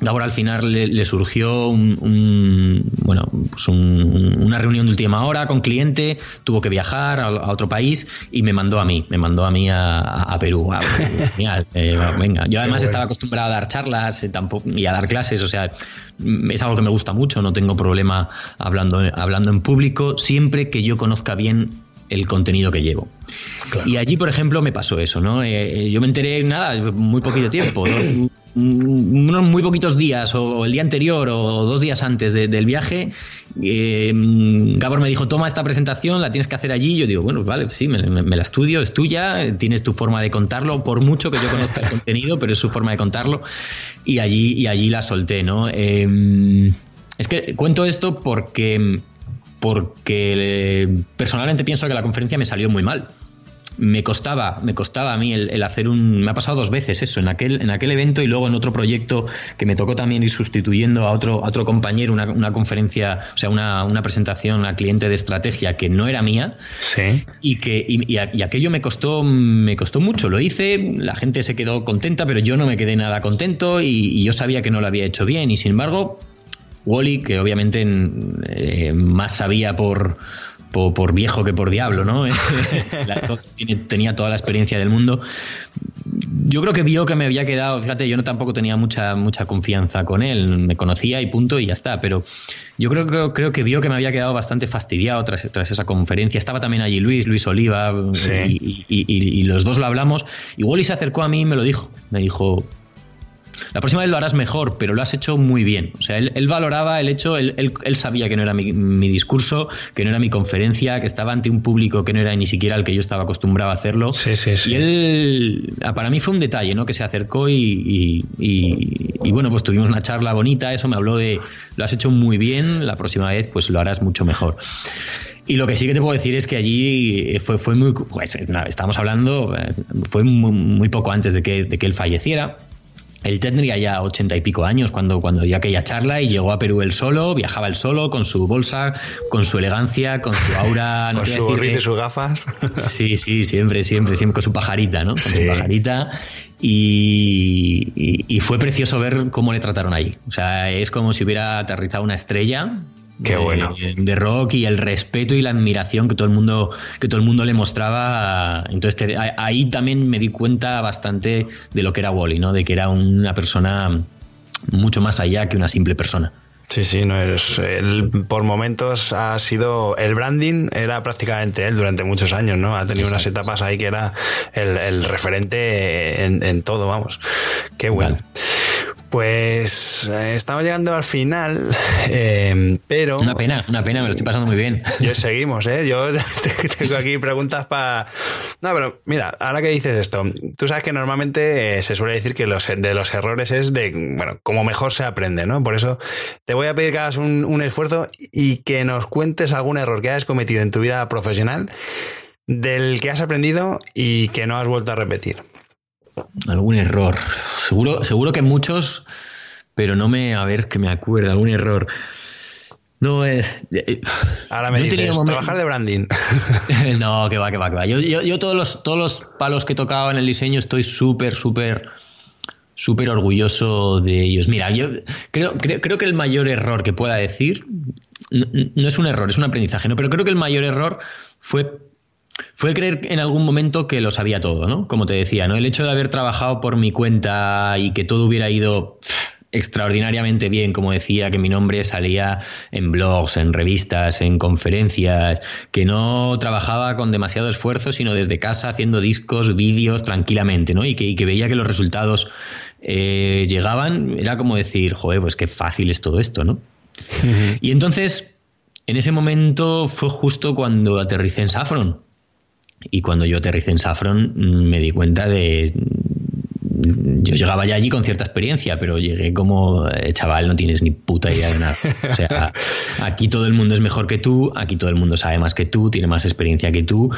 Gabor al final le, surgió un, bueno, pues una reunión de última hora con cliente, tuvo que viajar a, otro país y me mandó a mí, me mandó a mí a, Perú. genial, eh, venga. Yo además estaba acostumbrado a dar charlas eh, tampoco, y a dar clases, o sea, es algo que me gusta mucho, no tengo problema hablando, hablando en público, siempre que yo conozca bien el contenido que llevo. Y allí, por ejemplo, me pasó eso, ¿no? Eh, yo me enteré, nada, muy poquito tiempo, unos muy poquitos días, o, el día anterior, o dos días antes del viaje, eh, Gabor me dijo, toma esta presentación, la tienes que hacer allí. Yo digo, bueno, vale, sí, me, la estudio, es tuya, tienes tu forma de contarlo, por mucho que yo conozca el contenido, pero es su forma de contarlo. Y allí, y allí la solté, ¿no? Eh, es que cuento esto porque porque eh, personalmente pienso que la conferencia me salió muy mal. Me costaba, me costaba a mí el, hacer un. Me ha pasado dos veces eso, en aquel, en aquel evento y luego en otro proyecto que me tocó también ir sustituyendo a otro, otro compañero, una, conferencia, o sea, una, presentación a cliente de estrategia que no era mía. Sí. Y que y, aquello me costó, me costó mucho. Lo hice, la gente se quedó contenta, pero yo no me quedé nada contento y yo sabía que no lo había hecho bien. Y sin embargo, Wally, que obviamente eh, más sabía por, por, viejo que por diablo, ¿no? tenía toda la experiencia del mundo. Yo creo que vio que me había quedado, fíjate, yo no tampoco tenía mucha, mucha confianza con él, me conocía y punto y ya está, pero yo creo, creo, creo que vio que me había quedado bastante fastidiado tras, tras esa conferencia. Estaba también allí Luis, Luis Oliva, y, y, los dos lo hablamos, y Wally se acercó a mí y me lo dijo, me dijo, la próxima vez lo harás mejor, pero lo has hecho muy bien. O sea, él, valoraba el hecho, él, sabía que no era mi, discurso, que no era mi conferencia, que estaba ante un público que no era ni siquiera el que yo estaba acostumbrado a hacerlo. Sí, sí, sí. Y él, ah, para mí fue un detalle, ¿no? Que se acercó y, y, bueno, pues tuvimos una charla bonita, eso me habló de, lo has hecho muy bien, la próxima vez pues lo harás mucho mejor. Y lo que sí que te puedo decir es que allí fue, fue muy. Pues, estábamos hablando, eh, fue muy, muy, poco antes de que, de que él falleciera. Él tendría ya ochenta y pico años cuando, cuando dio aquella charla y llegó a Perú él solo, viajaba él solo, con su bolsa, con su elegancia, con su aura. con su gorrito y sus gafas. Sí, sí, siempre, siempre, siempre con su pajarita, ¿no? Con su pajarita. Y, y, fue precioso ver cómo le trataron allí. O sea, es como si hubiera aterrizado una estrella Qué bueno. De, rock y el respeto y la admiración que todo el mundo, que todo el mundo le mostraba. Entonces ahí también me di cuenta bastante de lo que era Wally, ¿no? De que era una persona mucho más allá que una simple persona. Sí, sí, no es. Él por momentos ha sido. El branding era prácticamente él durante muchos años, ¿no? Ha tenido unas etapas ahí que era el, referente en, todo, vamos. Qué bueno. Pues eh, estamos llegando al final, eh, pero... Una pena, una pena, me lo estoy pasando muy bien. Yo seguimos, ¿eh? Yo tengo aquí preguntas para... No, pero mira, ahora que dices esto, tú sabes que normalmente eh, se suele decir que los, de los errores es de, bueno, como mejor se aprende, ¿no? Por eso te voy a pedir que hagas un, un esfuerzo y que nos cuentes algún error que hayas cometido en tu vida profesional del que has aprendido y que no has vuelto a repetir. Algún error. Seguro, seguro que muchos, pero no me. A ver, que me acuerde. Algún error. No, eh, eh Ahora me dices, trabajar de branding. no, que va, que va, que va. Yo, yo, todos, los, todos los palos que he tocado en el diseño estoy súper, súper, súper orgulloso de ellos. Mira, yo creo, creo, creo, que el mayor error que pueda decir, no, no, es un error, es un aprendizaje, ¿no? pero creo que el mayor error fue fue creer en algún momento que lo sabía todo, ¿no? Como te decía, ¿no? El hecho de haber trabajado por mi cuenta y que todo hubiera ido extraordinariamente bien, como decía, que mi nombre salía en blogs, en revistas, en conferencias, que no trabajaba con demasiado esfuerzo, sino desde casa haciendo discos, vídeos tranquilamente, ¿no? Y que, veía que los resultados eh, llegaban, era como decir, joder, pues qué fácil es todo esto, ¿no? y entonces, en ese momento fue justo cuando aterricé en Saffron. Y cuando yo aterricé en Saffron mm, me di cuenta de... Yo llegaba ya allí con cierta experiencia, pero llegué como, eh, chaval, no tienes ni puta idea de nada. O sea, aquí todo el mundo es mejor que tú, aquí todo el mundo sabe más que tú, tiene más experiencia que tú,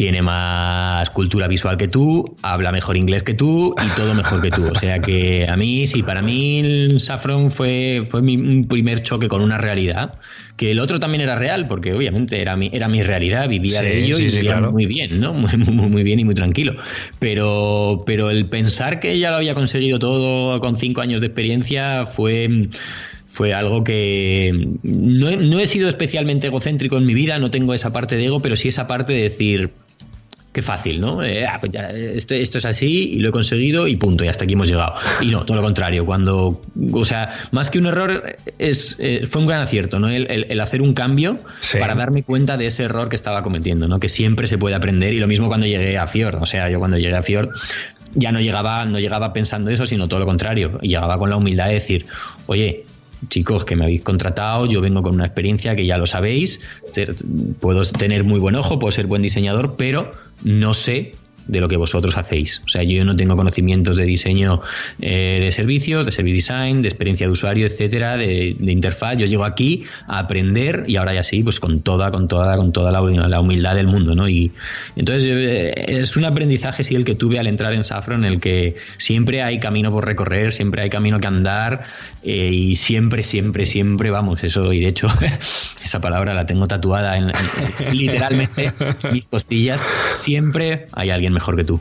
tiene más cultura visual que tú, habla mejor inglés que tú y todo mejor que tú. O sea que a mí, sí, para mí Saffron fue, fue mi primer choque con una realidad, que el otro también era real, porque obviamente era mi, era mi realidad, vivía de ello y vivía muy bien, ¿no? Muy, muy, bien y muy tranquilo. Pero, pero el pensar que ya lo había conseguido todo con cinco años de experiencia fue fue algo que no he, sido especialmente egocéntrico en mi vida, no tengo esa parte de ego, pero sí esa parte de decir, qué fácil, ¿no? Eh, ah, pues esto, es así y lo he conseguido y punto, y hasta aquí hemos llegado. Y no, todo lo contrario, cuando, o sea, más que un error, es, eh, fue un gran acierto, ¿no? El, hacer un cambio para darme cuenta de ese error que estaba cometiendo, ¿no? Que siempre se puede aprender y lo mismo cuando llegué a Fjord, o sea, yo cuando llegué a Fjord ya no llegaba, no llegaba pensando eso, sino todo lo contrario, y llegaba con la humildad de decir, oye, chicos que me habéis contratado, yo vengo con una experiencia que ya lo sabéis, puedo tener muy buen ojo, puedo ser buen diseñador, pero no sé de lo que vosotros hacéis. O sea, yo no tengo conocimientos de diseño eh, de servicios, de service design, de experiencia de usuario, etcétera, de, interfaz. Yo llego aquí a aprender y ahora ya sí, pues con toda, con toda, con toda la, humildad del mundo, ¿no? Y entonces eh, es un aprendizaje sí el que tuve al entrar en Safron, en el que siempre hay camino por recorrer, siempre hay camino que andar eh, y siempre, siempre, siempre, vamos, eso y de hecho esa palabra la tengo tatuada en literalmente mis costillas. Siempre hay alguien que tú.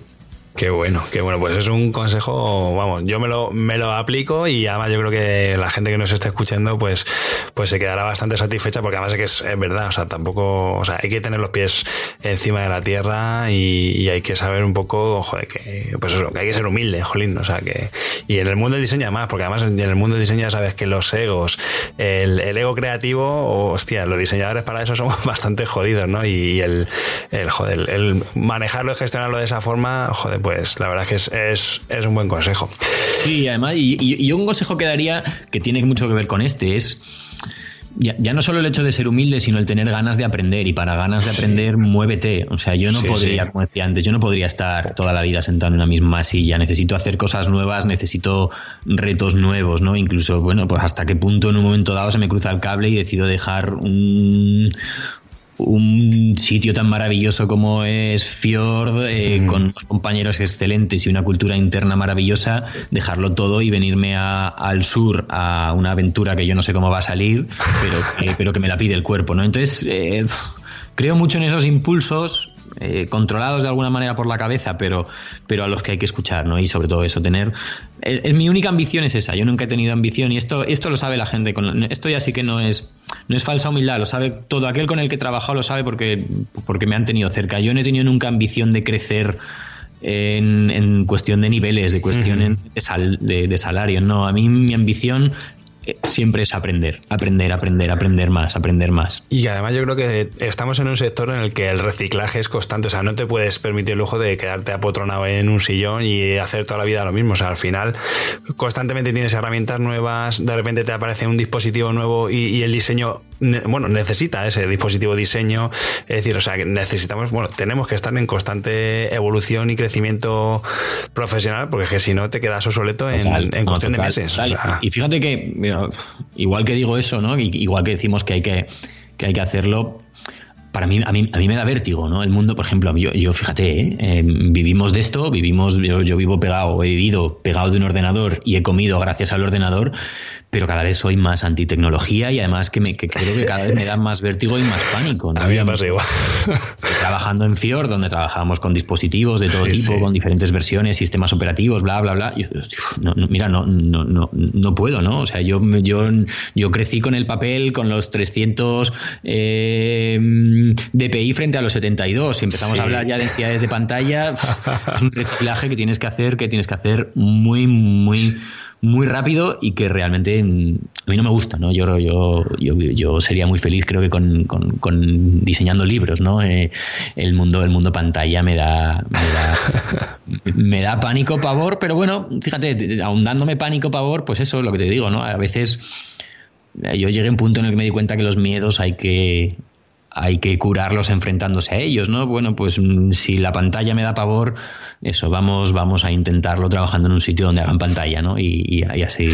Qué bueno, qué bueno. Pues es un consejo, vamos, yo me lo, me lo aplico y además yo creo que la gente que nos está escuchando pues, pues se quedará bastante satisfecha porque además es que es, verdad, o sea, tampoco, o sea, hay que tener los pies encima de la tierra y, hay que saber un poco, joder, que, pues eso, que hay que ser humilde, jolín, o sea, que, y en el mundo del diseño además, porque además en el mundo del diseño ya sabes que los egos, el, ego creativo, hostia, los diseñadores para eso somos bastante jodidos, ¿no? Y, el, el, joder, el manejarlo y gestionarlo de esa forma, joder, pues pues la verdad es que es, un buen consejo. Sí, además, y, un consejo que daría que tiene mucho que ver con este es... Ya, no solo el hecho de ser humilde, sino el tener ganas de aprender. Y para ganas de aprender, muévete. O sea, yo no podría, como decía antes, yo no podría estar toda la vida sentado en una misma silla. Necesito hacer cosas nuevas, necesito retos nuevos, ¿no? Incluso, bueno, pues hasta qué punto en un momento dado se me cruza el cable y decido dejar un, un sitio tan maravilloso como es Fjord, eh, con compañeros excelentes y una cultura interna maravillosa, dejarlo todo y venirme al sur a una aventura que yo no sé cómo va a salir, pero, pero que me la pide el cuerpo, ¿no? Entonces, eh, creo mucho en esos impulsos eh, controlados de alguna manera por la cabeza, pero, pero a los que hay que escuchar, ¿no? Y sobre todo eso, tener... Es, mi única ambición es esa, yo nunca he tenido ambición y esto, esto lo sabe la gente, con, esto ya sí que no es, no es falsa humildad, lo sabe todo aquel con el que he trabajado, lo sabe porque, porque me han tenido cerca. Yo no he tenido nunca ambición de crecer en, cuestión de niveles, de cuestión de, de, salario. No, a mí mi ambición siempre es aprender, aprender, aprender, aprender más, aprender más. Y además yo creo que estamos en un sector en el que el reciclaje es constante, o sea, no te puedes permitir el lujo de quedarte apotronado en un sillón y hacer toda la vida lo mismo, o sea, al final constantemente tienes herramientas nuevas, de repente te aparece un dispositivo nuevo y, el diseño, bueno, necesita ese dispositivo diseño, es decir, o sea, necesitamos, bueno, tenemos que estar en constante evolución y crecimiento profesional, porque es que si no te quedas obsoleto en, cuestión de meses. Y fíjate que igual que digo eso, ¿no? Igual que decimos que hay que, hay que hacerlo, para mí a, mí, a mí me da vértigo, ¿no? El mundo, por ejemplo, yo, yo fíjate, ¿eh? Em, vivimos de esto, vivimos, yo, yo, vivo pegado, he vivido pegado de un ordenador y he comido gracias al ordenador, pero cada vez soy más antitecnología y además que, me, creo que cada vez me da más vértigo y más pánico. ¿no? A mí me pasa igual. Trabajando en Fior, donde trabajábamos con dispositivos de todo tipo, con diferentes versiones, sistemas operativos, bla, bla, bla. mira, no, no, no, no puedo, ¿no? O sea, yo, yo, yo crecí con el papel, con los 300 eh, DPI frente a los 72. Si empezamos a hablar ya de densidades de pantalla, es un reciclaje que tienes que hacer, que tienes que hacer muy, muy muy rápido y que realmente mm, a mí no me gusta, ¿no? Yo, yo, yo, yo sería muy feliz, creo que con, con, diseñando libros, ¿no? Eh, el mundo, el mundo pantalla me da, me da, me da pánico, pavor, pero bueno, fíjate, ahondándome pánico, pavor, pues eso es lo que te digo, ¿no? A veces eh, yo llegué a un punto en el que me di cuenta que los miedos hay que, hay que curarlos enfrentándose a ellos, ¿no? Bueno, pues mm, si la pantalla me da pavor, eso, vamos, vamos a intentarlo trabajando en un sitio donde hagan pantalla, ¿no? Y, y, así.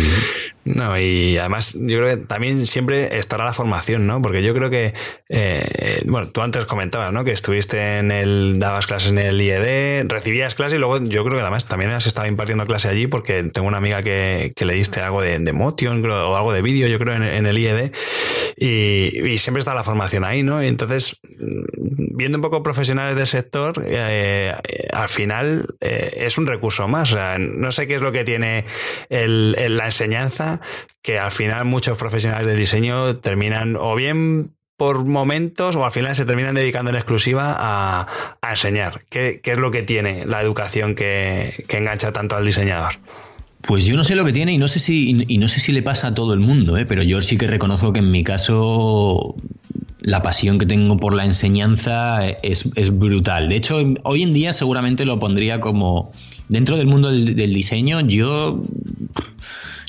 No, y además yo creo que también siempre estará la formación, ¿no? Porque yo creo que, eh, bueno, tú antes comentabas, ¿no? Que estuviste en el, dabas clases en el IED, recibías clases y luego yo creo que además también has estado impartiendo clase allí porque tengo una amiga que, que le diste algo de, de Motion o algo de vídeo, yo creo, en, en el IED y, y siempre está la formación ahí, ¿no? entonces, viendo un poco profesionales del sector, eh, al final eh, es un recurso más. no sé qué es lo que tiene la enseñanza, que al final muchos profesionales de diseño terminan o bien por momentos o al final se terminan dedicando en exclusiva a, enseñar. ¿Qué, es lo que tiene la educación que, engancha tanto al diseñador? Pues yo no sé lo que tiene y no sé si, y no sé si le pasa a todo el mundo, ¿eh? pero yo sí que reconozco que en mi caso la pasión que tengo por la enseñanza es, brutal. De hecho, hoy en día seguramente lo pondría como dentro del mundo del, diseño. Yo,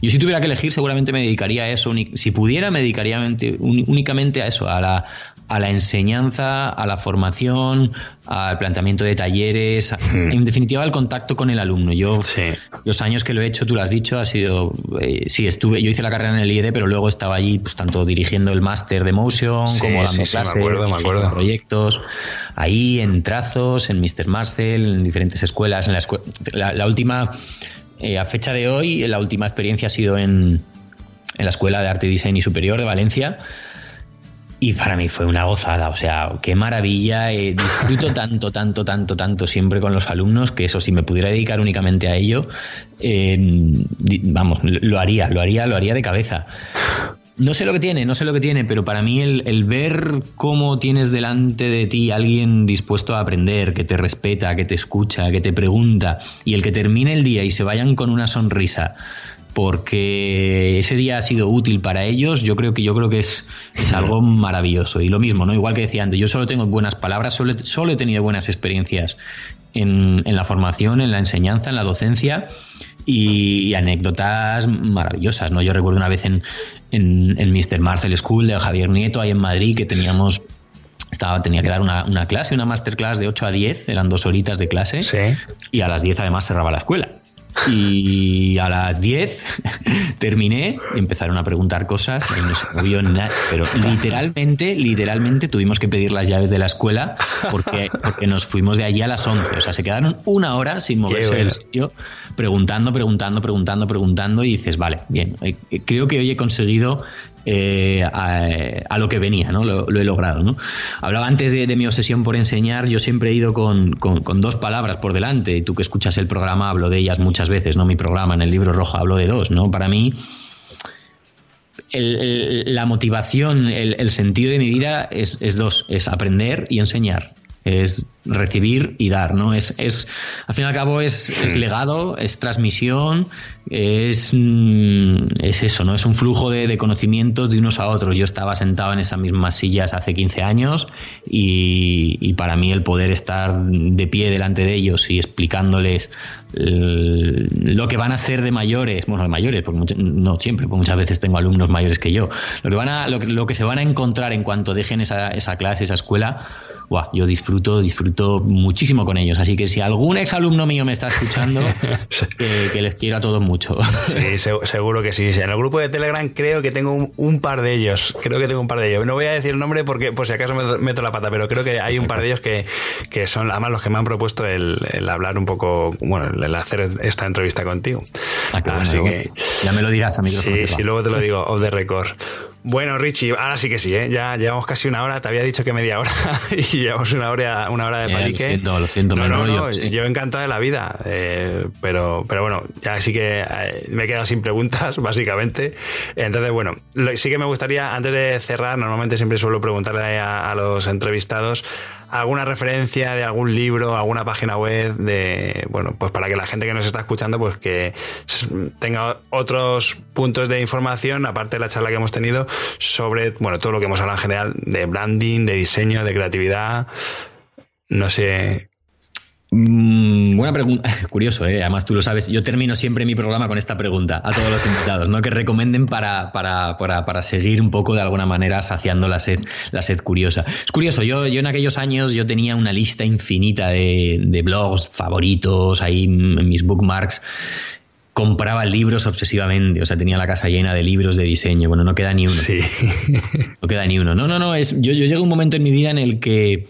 yo si tuviera que elegir, seguramente me dedicaría a eso. Si pudiera, me dedicaría únicamente a eso, a la, a la enseñanza, a la formación, al planteamiento de talleres, hmm. en definitiva al contacto con el alumno. Yo, los años que lo he hecho, tú lo has dicho, ha sido, eh, sí, estuve, yo hice la carrera en el IED, pero luego estaba allí, pues tanto dirigiendo el máster de Motion, como dando clases, me proyectos, ahí en trazos, en Mr. Marcel, en diferentes escuelas, en la, escuela, la, última, eh, a fecha de hoy, la última experiencia ha sido en, en la Escuela de Arte y Diseño Superior de Valencia, y para mí fue una gozada, o sea, qué maravilla. Eh, disfruto tanto, tanto, tanto, tanto siempre con los alumnos que eso, si me pudiera dedicar únicamente a ello, eh, vamos, lo haría, lo haría, lo haría de cabeza. No sé lo que tiene, no sé lo que tiene, pero para mí el, el, ver cómo tienes delante de ti alguien dispuesto a aprender, que te respeta, que te escucha, que te pregunta, y el que termine el día y se vayan con una sonrisa porque ese día ha sido útil para ellos, yo creo que yo creo que es, algo maravilloso. Y lo mismo, ¿no? Igual que decía antes, yo solo tengo buenas palabras, solo, he tenido buenas experiencias en, la formación, en la enseñanza, en la docencia y, anécdotas maravillosas, ¿no? Yo recuerdo una vez en, en, en Mr. Marcel School de Javier Nieto, ahí en Madrid, que teníamos estaba, tenía que dar una, una, clase, una masterclass de 8 a 10, eran dos horitas de clase, y a las 10 además cerraba la escuela. Y a las 10 terminé, empezaron a preguntar cosas y no se movió nada. Pero literalmente, literalmente tuvimos que pedir las llaves de la escuela porque, porque nos fuimos de allí a las 11. O sea, se quedaron una hora sin moverse del sitio, preguntando, preguntando, preguntando, preguntando. Y dices, vale, bien, eh, creo que hoy he conseguido eh, a, lo que venía, ¿no? Lo, he logrado, ¿no? Hablaba antes de, mi obsesión por enseñar, yo siempre he ido con, dos palabras por delante, y tú que escuchas el programa hablo de ellas muchas veces, ¿no? Mi programa en el libro rojo hablo de dos, ¿no? Para mí... la motivación, el, sentido de mi vida es, es, dos, es aprender y enseñar es recibir y dar, ¿no? Es, es al fin y al cabo es, legado, es transmisión, es, mm, es eso, ¿no? Es un flujo de, conocimientos de unos a otros. Yo estaba sentado en esas mismas sillas hace 15 años y, para mí el poder estar de pie delante de ellos y explicándoles lo que van a ser de mayores, bueno, de mayores, porque no siempre, porque muchas veces tengo alumnos mayores que yo, lo que, van a, lo, lo que se van a encontrar en cuanto dejen esa, esa clase, esa escuela, yo disfruto, disfruto muchísimo con ellos. Así que si algún exalumno mío me está escuchando, que, les quiero a todos mucho. Sí, seguro que sí. En el grupo de Telegram creo que tengo un, par de ellos. Creo que tengo un par de ellos. No voy a decir el nombre porque por si acaso me meto la pata, pero creo que hay un par de ellos que, que son además los que me han propuesto el, hablar un poco, bueno, el hacer esta entrevista contigo. Ah, Así que ya me lo dirás, amigo. Sí, sí, luego te lo digo off the record. Bueno, Richie, ahora sí que sí, ¿eh? ya llevamos casi una hora. Te había dicho que media hora y llevamos una hora, una hora de palique. lo siento, lo siento. No, no, no, yo, encantado de la vida. Eh, pero, pero bueno, ya sí que eh, me he quedado sin preguntas, básicamente. Entonces, bueno, sí que me gustaría, antes de cerrar, normalmente siempre suelo preguntarle a los entrevistados alguna referencia de algún libro, alguna página web de, bueno, pues para que la gente que nos está escuchando, pues que tenga otros puntos de información, aparte de la charla que hemos tenido, sobre, bueno, todo lo que hemos hablado en general de branding, de diseño, de creatividad. No sé Mm, buena pregunta. Curioso, ¿eh? además tú lo sabes. Yo termino siempre mi programa con esta pregunta a todos los invitados, ¿no? Que recomienden para, para, para, para seguir un poco de alguna manera saciando la sed, la sed curiosa. Es curioso, yo, yo en aquellos años yo tenía una lista infinita de, de blogs favoritos ahí en mis bookmarks compraba libros obsesivamente, o sea, tenía la casa llena de libros de diseño. Bueno, no queda ni uno. Sí. No queda ni uno. No, no, no, es yo, yo llego a un momento en mi vida en el que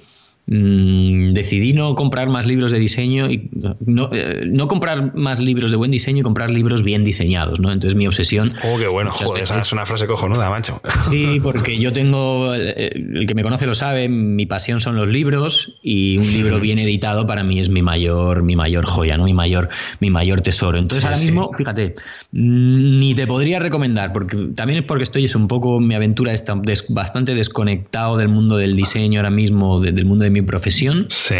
Mm, decidí no comprar más libros de diseño y no, eh, no, comprar más libros de buen diseño y comprar libros bien diseñados, ¿no? Entonces mi obsesión... Oh, qué bueno, joder, es una frase cojonuda, macho. Sí, porque yo tengo, el que me conoce lo sabe, mi pasión son los libros y un libro bien editado para mí es mi mayor, mi mayor joya, ¿no? Mi mayor, mi mayor tesoro. Entonces ahora mismo, fíjate, ni te podría recomendar, porque también es porque estoy, es un poco, mi aventura está bastante desconectado del mundo del diseño ahora mismo, del mundo de mi profesión. Sí.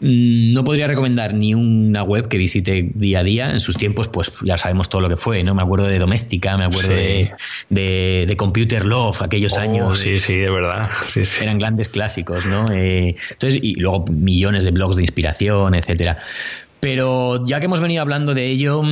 Mm, no podría recomendar ni una web que visite día a día. En sus tiempos, pues ya sabemos todo lo que fue, ¿no? Me acuerdo de Doméstica, me acuerdo de, de, Computer Love, aquellos oh, años. Sí, sí, de verdad. Sí, sí. Eran grandes clásicos, ¿no? Eh, entonces, y luego millones de blogs de inspiración, etcétera. Pero ya que hemos venido hablando de ello,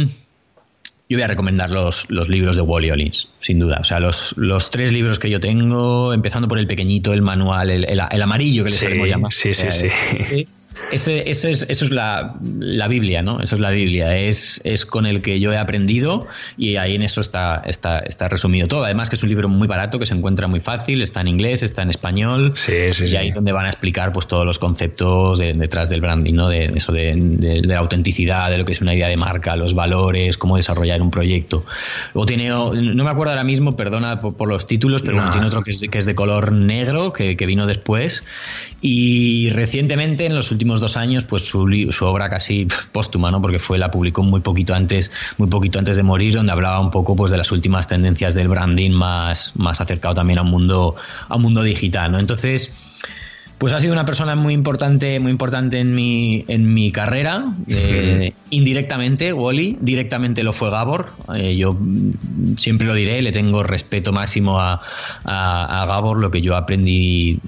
yo voy a recomendar los, los libros de Wally Ollins, sin duda. O sea, los, los, tres libros que yo tengo, empezando por el pequeñito, el manual, el, el, amarillo que le solemos llamar. Sí, sí, sí. Eh, ese, eso es, eso es la, la, Biblia, ¿no? Eso es la Biblia. Es, es con el que yo he aprendido y ahí en eso está, está, está resumido todo. Además que es un libro muy barato, que se encuentra muy fácil, está en inglés, está en español. Sí, sí, y ahí donde van a explicar pues todos los conceptos detrás del branding, ¿no? De, eso de, de, la autenticidad, de lo que es una idea de marca, los valores, cómo desarrollar un proyecto. Luego tiene, no me acuerdo ahora mismo, perdona por, los títulos, pero tiene otro que es, que es de color negro, que, que vino después. Y recientemente, en los últimos dos años, pues su, obra casi póstuma, ¿no? Porque fue, la publicó muy poquito antes, muy poquito antes de morir, donde hablaba un poco pues de las últimas tendencias del branding más, más acercado también a un mundo, a un mundo digital, ¿no? Entonces, pues ha sido una persona muy importante, muy importante en mi, en mi carrera. Eh, indirectamente, Wally, directamente lo fue Gabor. Eh, yo siempre lo diré, le tengo respeto máximo a, Gabor, lo que yo aprendí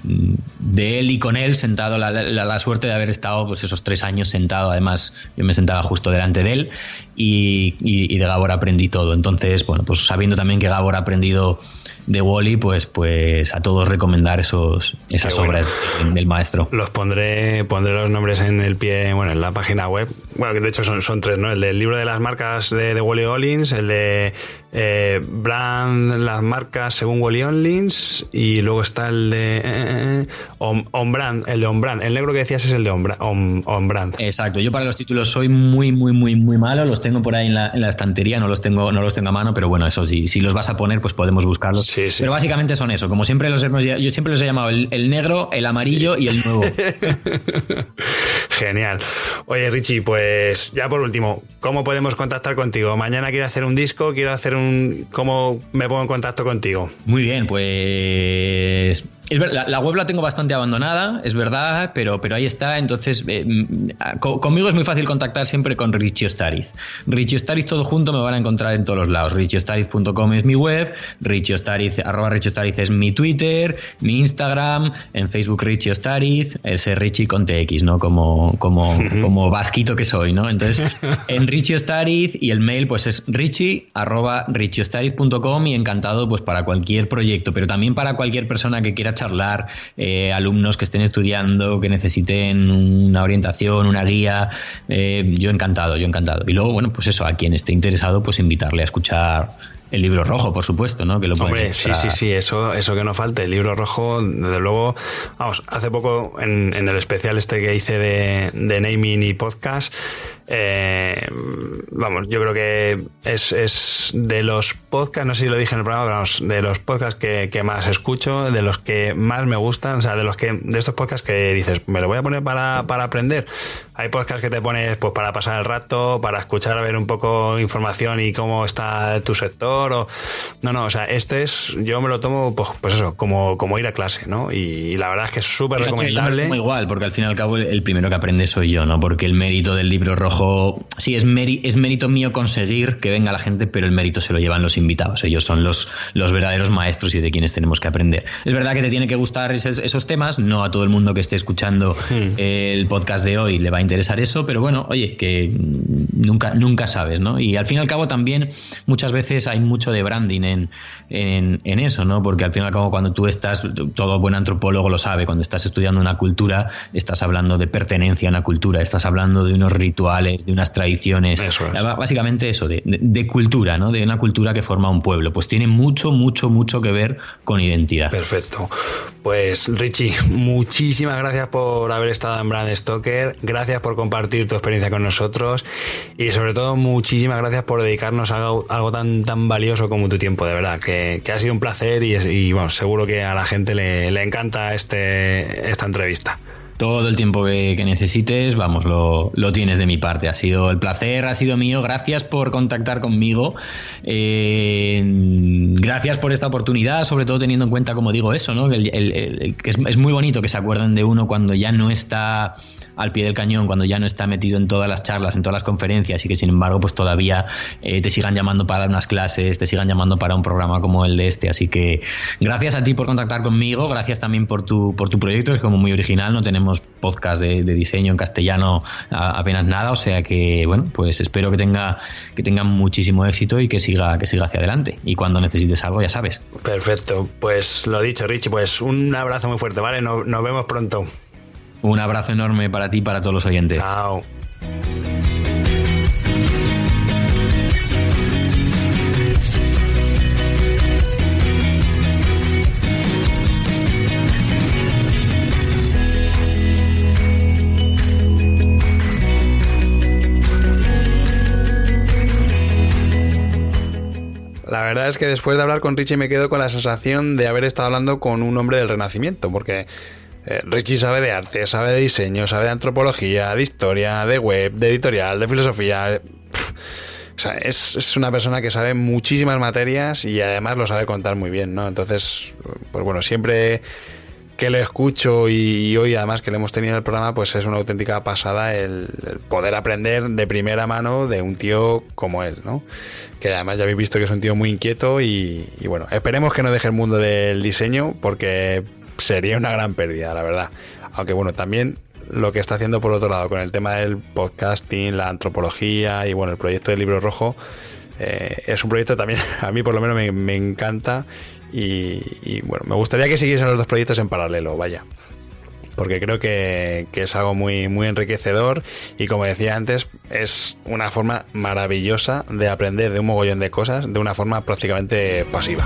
de él y con él, sentado, la, la, suerte de haber estado pues, esos tres años sentado. Además, yo me sentaba justo delante de él y, y de Gabor aprendí todo. Entonces, bueno, pues sabiendo también que Gabor ha aprendido de Wally, pues, pues a todos recomendar esos, esas obras del maestro. Los pondré, pondré los nombres en el pie, bueno, en la página web. Bueno, que de hecho son, son tres, ¿no? El del libro de las marcas de, de Wally Ollins, el de eh, brand, las marcas según Wally Ollins, y luego está el de eh, on, brand, el de on brand. El negro que decías es el de on, on, brand. Exacto. Yo para los títulos soy muy, muy, muy, muy malo. Los tengo por ahí en la, en la estantería, no los tengo, no los tengo a mano, pero bueno, eso sí, si los vas a poner, pues podemos buscarlos. Sí, sí. Pero básicamente son eso. Como siempre los hemos, yo siempre los he llamado el, negro, el amarillo y el nuevo. Genial. Oye, Richie, pues ya por último, ¿cómo podemos contactar contigo? Mañana quiero hacer un disco, quiero hacer un. ¿Cómo me pongo en contacto contigo? Muy bien, pues la, web la tengo bastante abandonada, es verdad, pero, pero ahí está. Entonces, eh, mm, conmigo es muy fácil contactar siempre con Richie Ostariz. Richie Ostariz todo junto me van a encontrar en todos los lados. RichieOstariz.com es mi web, Richie Ostariz, arroba Richie Ostariz es mi Twitter, mi Instagram, en Facebook Richie Ostariz, ese Richie con TX, ¿no? Como, como, como vasquito que soy, ¿no? Entonces, en Richie Ostariz y el mail pues es richie arroba richieostariz.com y encantado pues para cualquier proyecto, pero también para cualquier persona que quiera charlar, eh, alumnos que estén estudiando, que necesiten una orientación, una guía. Eh, yo encantado, yo encantado. Y luego, bueno, pues eso, a quien esté interesado, pues invitarle a escuchar el libro rojo, por supuesto, ¿no? Que lo Hombre, sí, sí, sí, eso, eso que no falte. El libro rojo, desde luego, vamos, hace poco en, el especial este que hice de, de naming y podcast, eh, vamos, yo creo que es, es, de los podcasts, no sé si lo dije en el programa, pero vamos, de los podcasts que, que, más escucho, de los que más me gustan, o sea, de los que, de estos podcasts que dices, me lo voy a poner para, para aprender. Hay podcasts que te pones pues para pasar el rato, para escuchar, a ver un poco información y cómo está tu sector. O... No, no, o sea, este es, yo me lo tomo, pues, pues eso, como, como ir a clase, ¿no? Y, la verdad es que es súper recomendable. Yo me igual, porque al fin y al cabo el primero que aprende soy yo, ¿no? Porque el mérito del libro rojo sí, es, es mérito mío conseguir que venga la gente, pero el mérito se lo llevan los invitados. Ellos son los, los verdaderos maestros y de quienes tenemos que aprender. Es verdad que te tiene que gustar esos, temas, no a todo el mundo que esté escuchando hmm. el podcast de hoy le va a interesar eso, pero bueno, oye, que nunca, nunca sabes, ¿no? Y al fin y al cabo también muchas veces hay mucho de branding en, en, eso, ¿no? Porque al fin y al cabo cuando tú estás, todo buen antropólogo lo sabe, cuando estás estudiando una cultura, estás hablando de pertenencia a una cultura, estás hablando de unos rituales, de unas tradiciones, básicamente eso, de, cultura, ¿no? De una cultura que forma un pueblo. Pues tiene mucho, mucho, mucho que ver con identidad. Perfecto. Pues Richie, muchísimas gracias por haber estado en Brand Stoker, gracias por compartir tu experiencia con nosotros y sobre todo muchísimas gracias por dedicarnos a algo, tan, tan valioso como tu tiempo, de verdad, que, ha sido un placer y, bueno, seguro que a la gente le, le encanta este, esta entrevista todo el tiempo que, necesites, vamos, lo, tienes de mi parte. Ha sido el placer, ha sido mío. Gracias por contactar conmigo. Eh, gracias por esta oportunidad, sobre todo teniendo en cuenta, como digo, eso, ¿no? que es, es, muy bonito que se acuerden de uno cuando ya no está al pie del cañón cuando ya no está metido en todas las charlas, en todas las conferencias y que sin embargo pues todavía eh, te sigan llamando para unas clases, te sigan llamando para un programa como el de este. Así que gracias a ti por contactar conmigo, gracias también por tu, por tu proyecto, es como muy original, no tenemos podcast de, diseño en castellano apenas nada, o sea que bueno, pues espero que tenga, que tenga muchísimo éxito y que siga, que siga hacia adelante. Y cuando necesites algo, ya sabes. Perfecto, pues lo dicho, Richie, pues un abrazo muy fuerte, ¿vale? nos vemos pronto. Un abrazo enorme para ti y para todos los oyentes. Chao. La verdad es que después de hablar con Richie me quedo con la sensación de haber estado hablando con un hombre del Renacimiento, porque eh, Richie sabe de arte, sabe de diseño, sabe de antropología, de historia, de web, de editorial, de filosofía. O sea, es, una persona que sabe muchísimas materias y además lo sabe contar muy bien, ¿no? Entonces, pues bueno, siempre que lo escucho y, hoy además que lo hemos tenido en el programa, pues es una auténtica pasada el, poder aprender de primera mano de un tío como él, ¿no? Que además ya habéis visto que es un tío muy inquieto y bueno, esperemos que no deje el mundo del diseño porque sería una gran pérdida, la verdad. Aunque bueno, también lo que está haciendo por otro lado con el tema del podcasting, la antropología y bueno, el proyecto del libro rojo, eh, es un proyecto también, a mí por lo menos me, encanta y, bueno, me gustaría que siguiesen los dos proyectos en paralelo, vaya. porque creo que, que, es algo muy, muy enriquecedor y como decía antes, es una forma maravillosa de aprender de un mogollón de cosas de una forma prácticamente pasiva.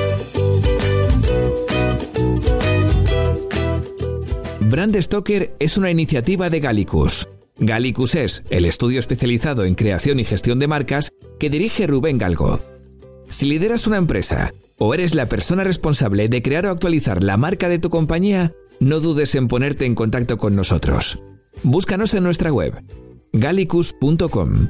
Brand Stoker es una iniciativa de Gallicus. Gallicus es el estudio especializado en creación y gestión de marcas que dirige Rubén Galgo. Si lideras una empresa o eres la persona responsable de crear o actualizar la marca de tu compañía, no dudes en ponerte en contacto con nosotros. Búscanos en nuestra web gallicus.com.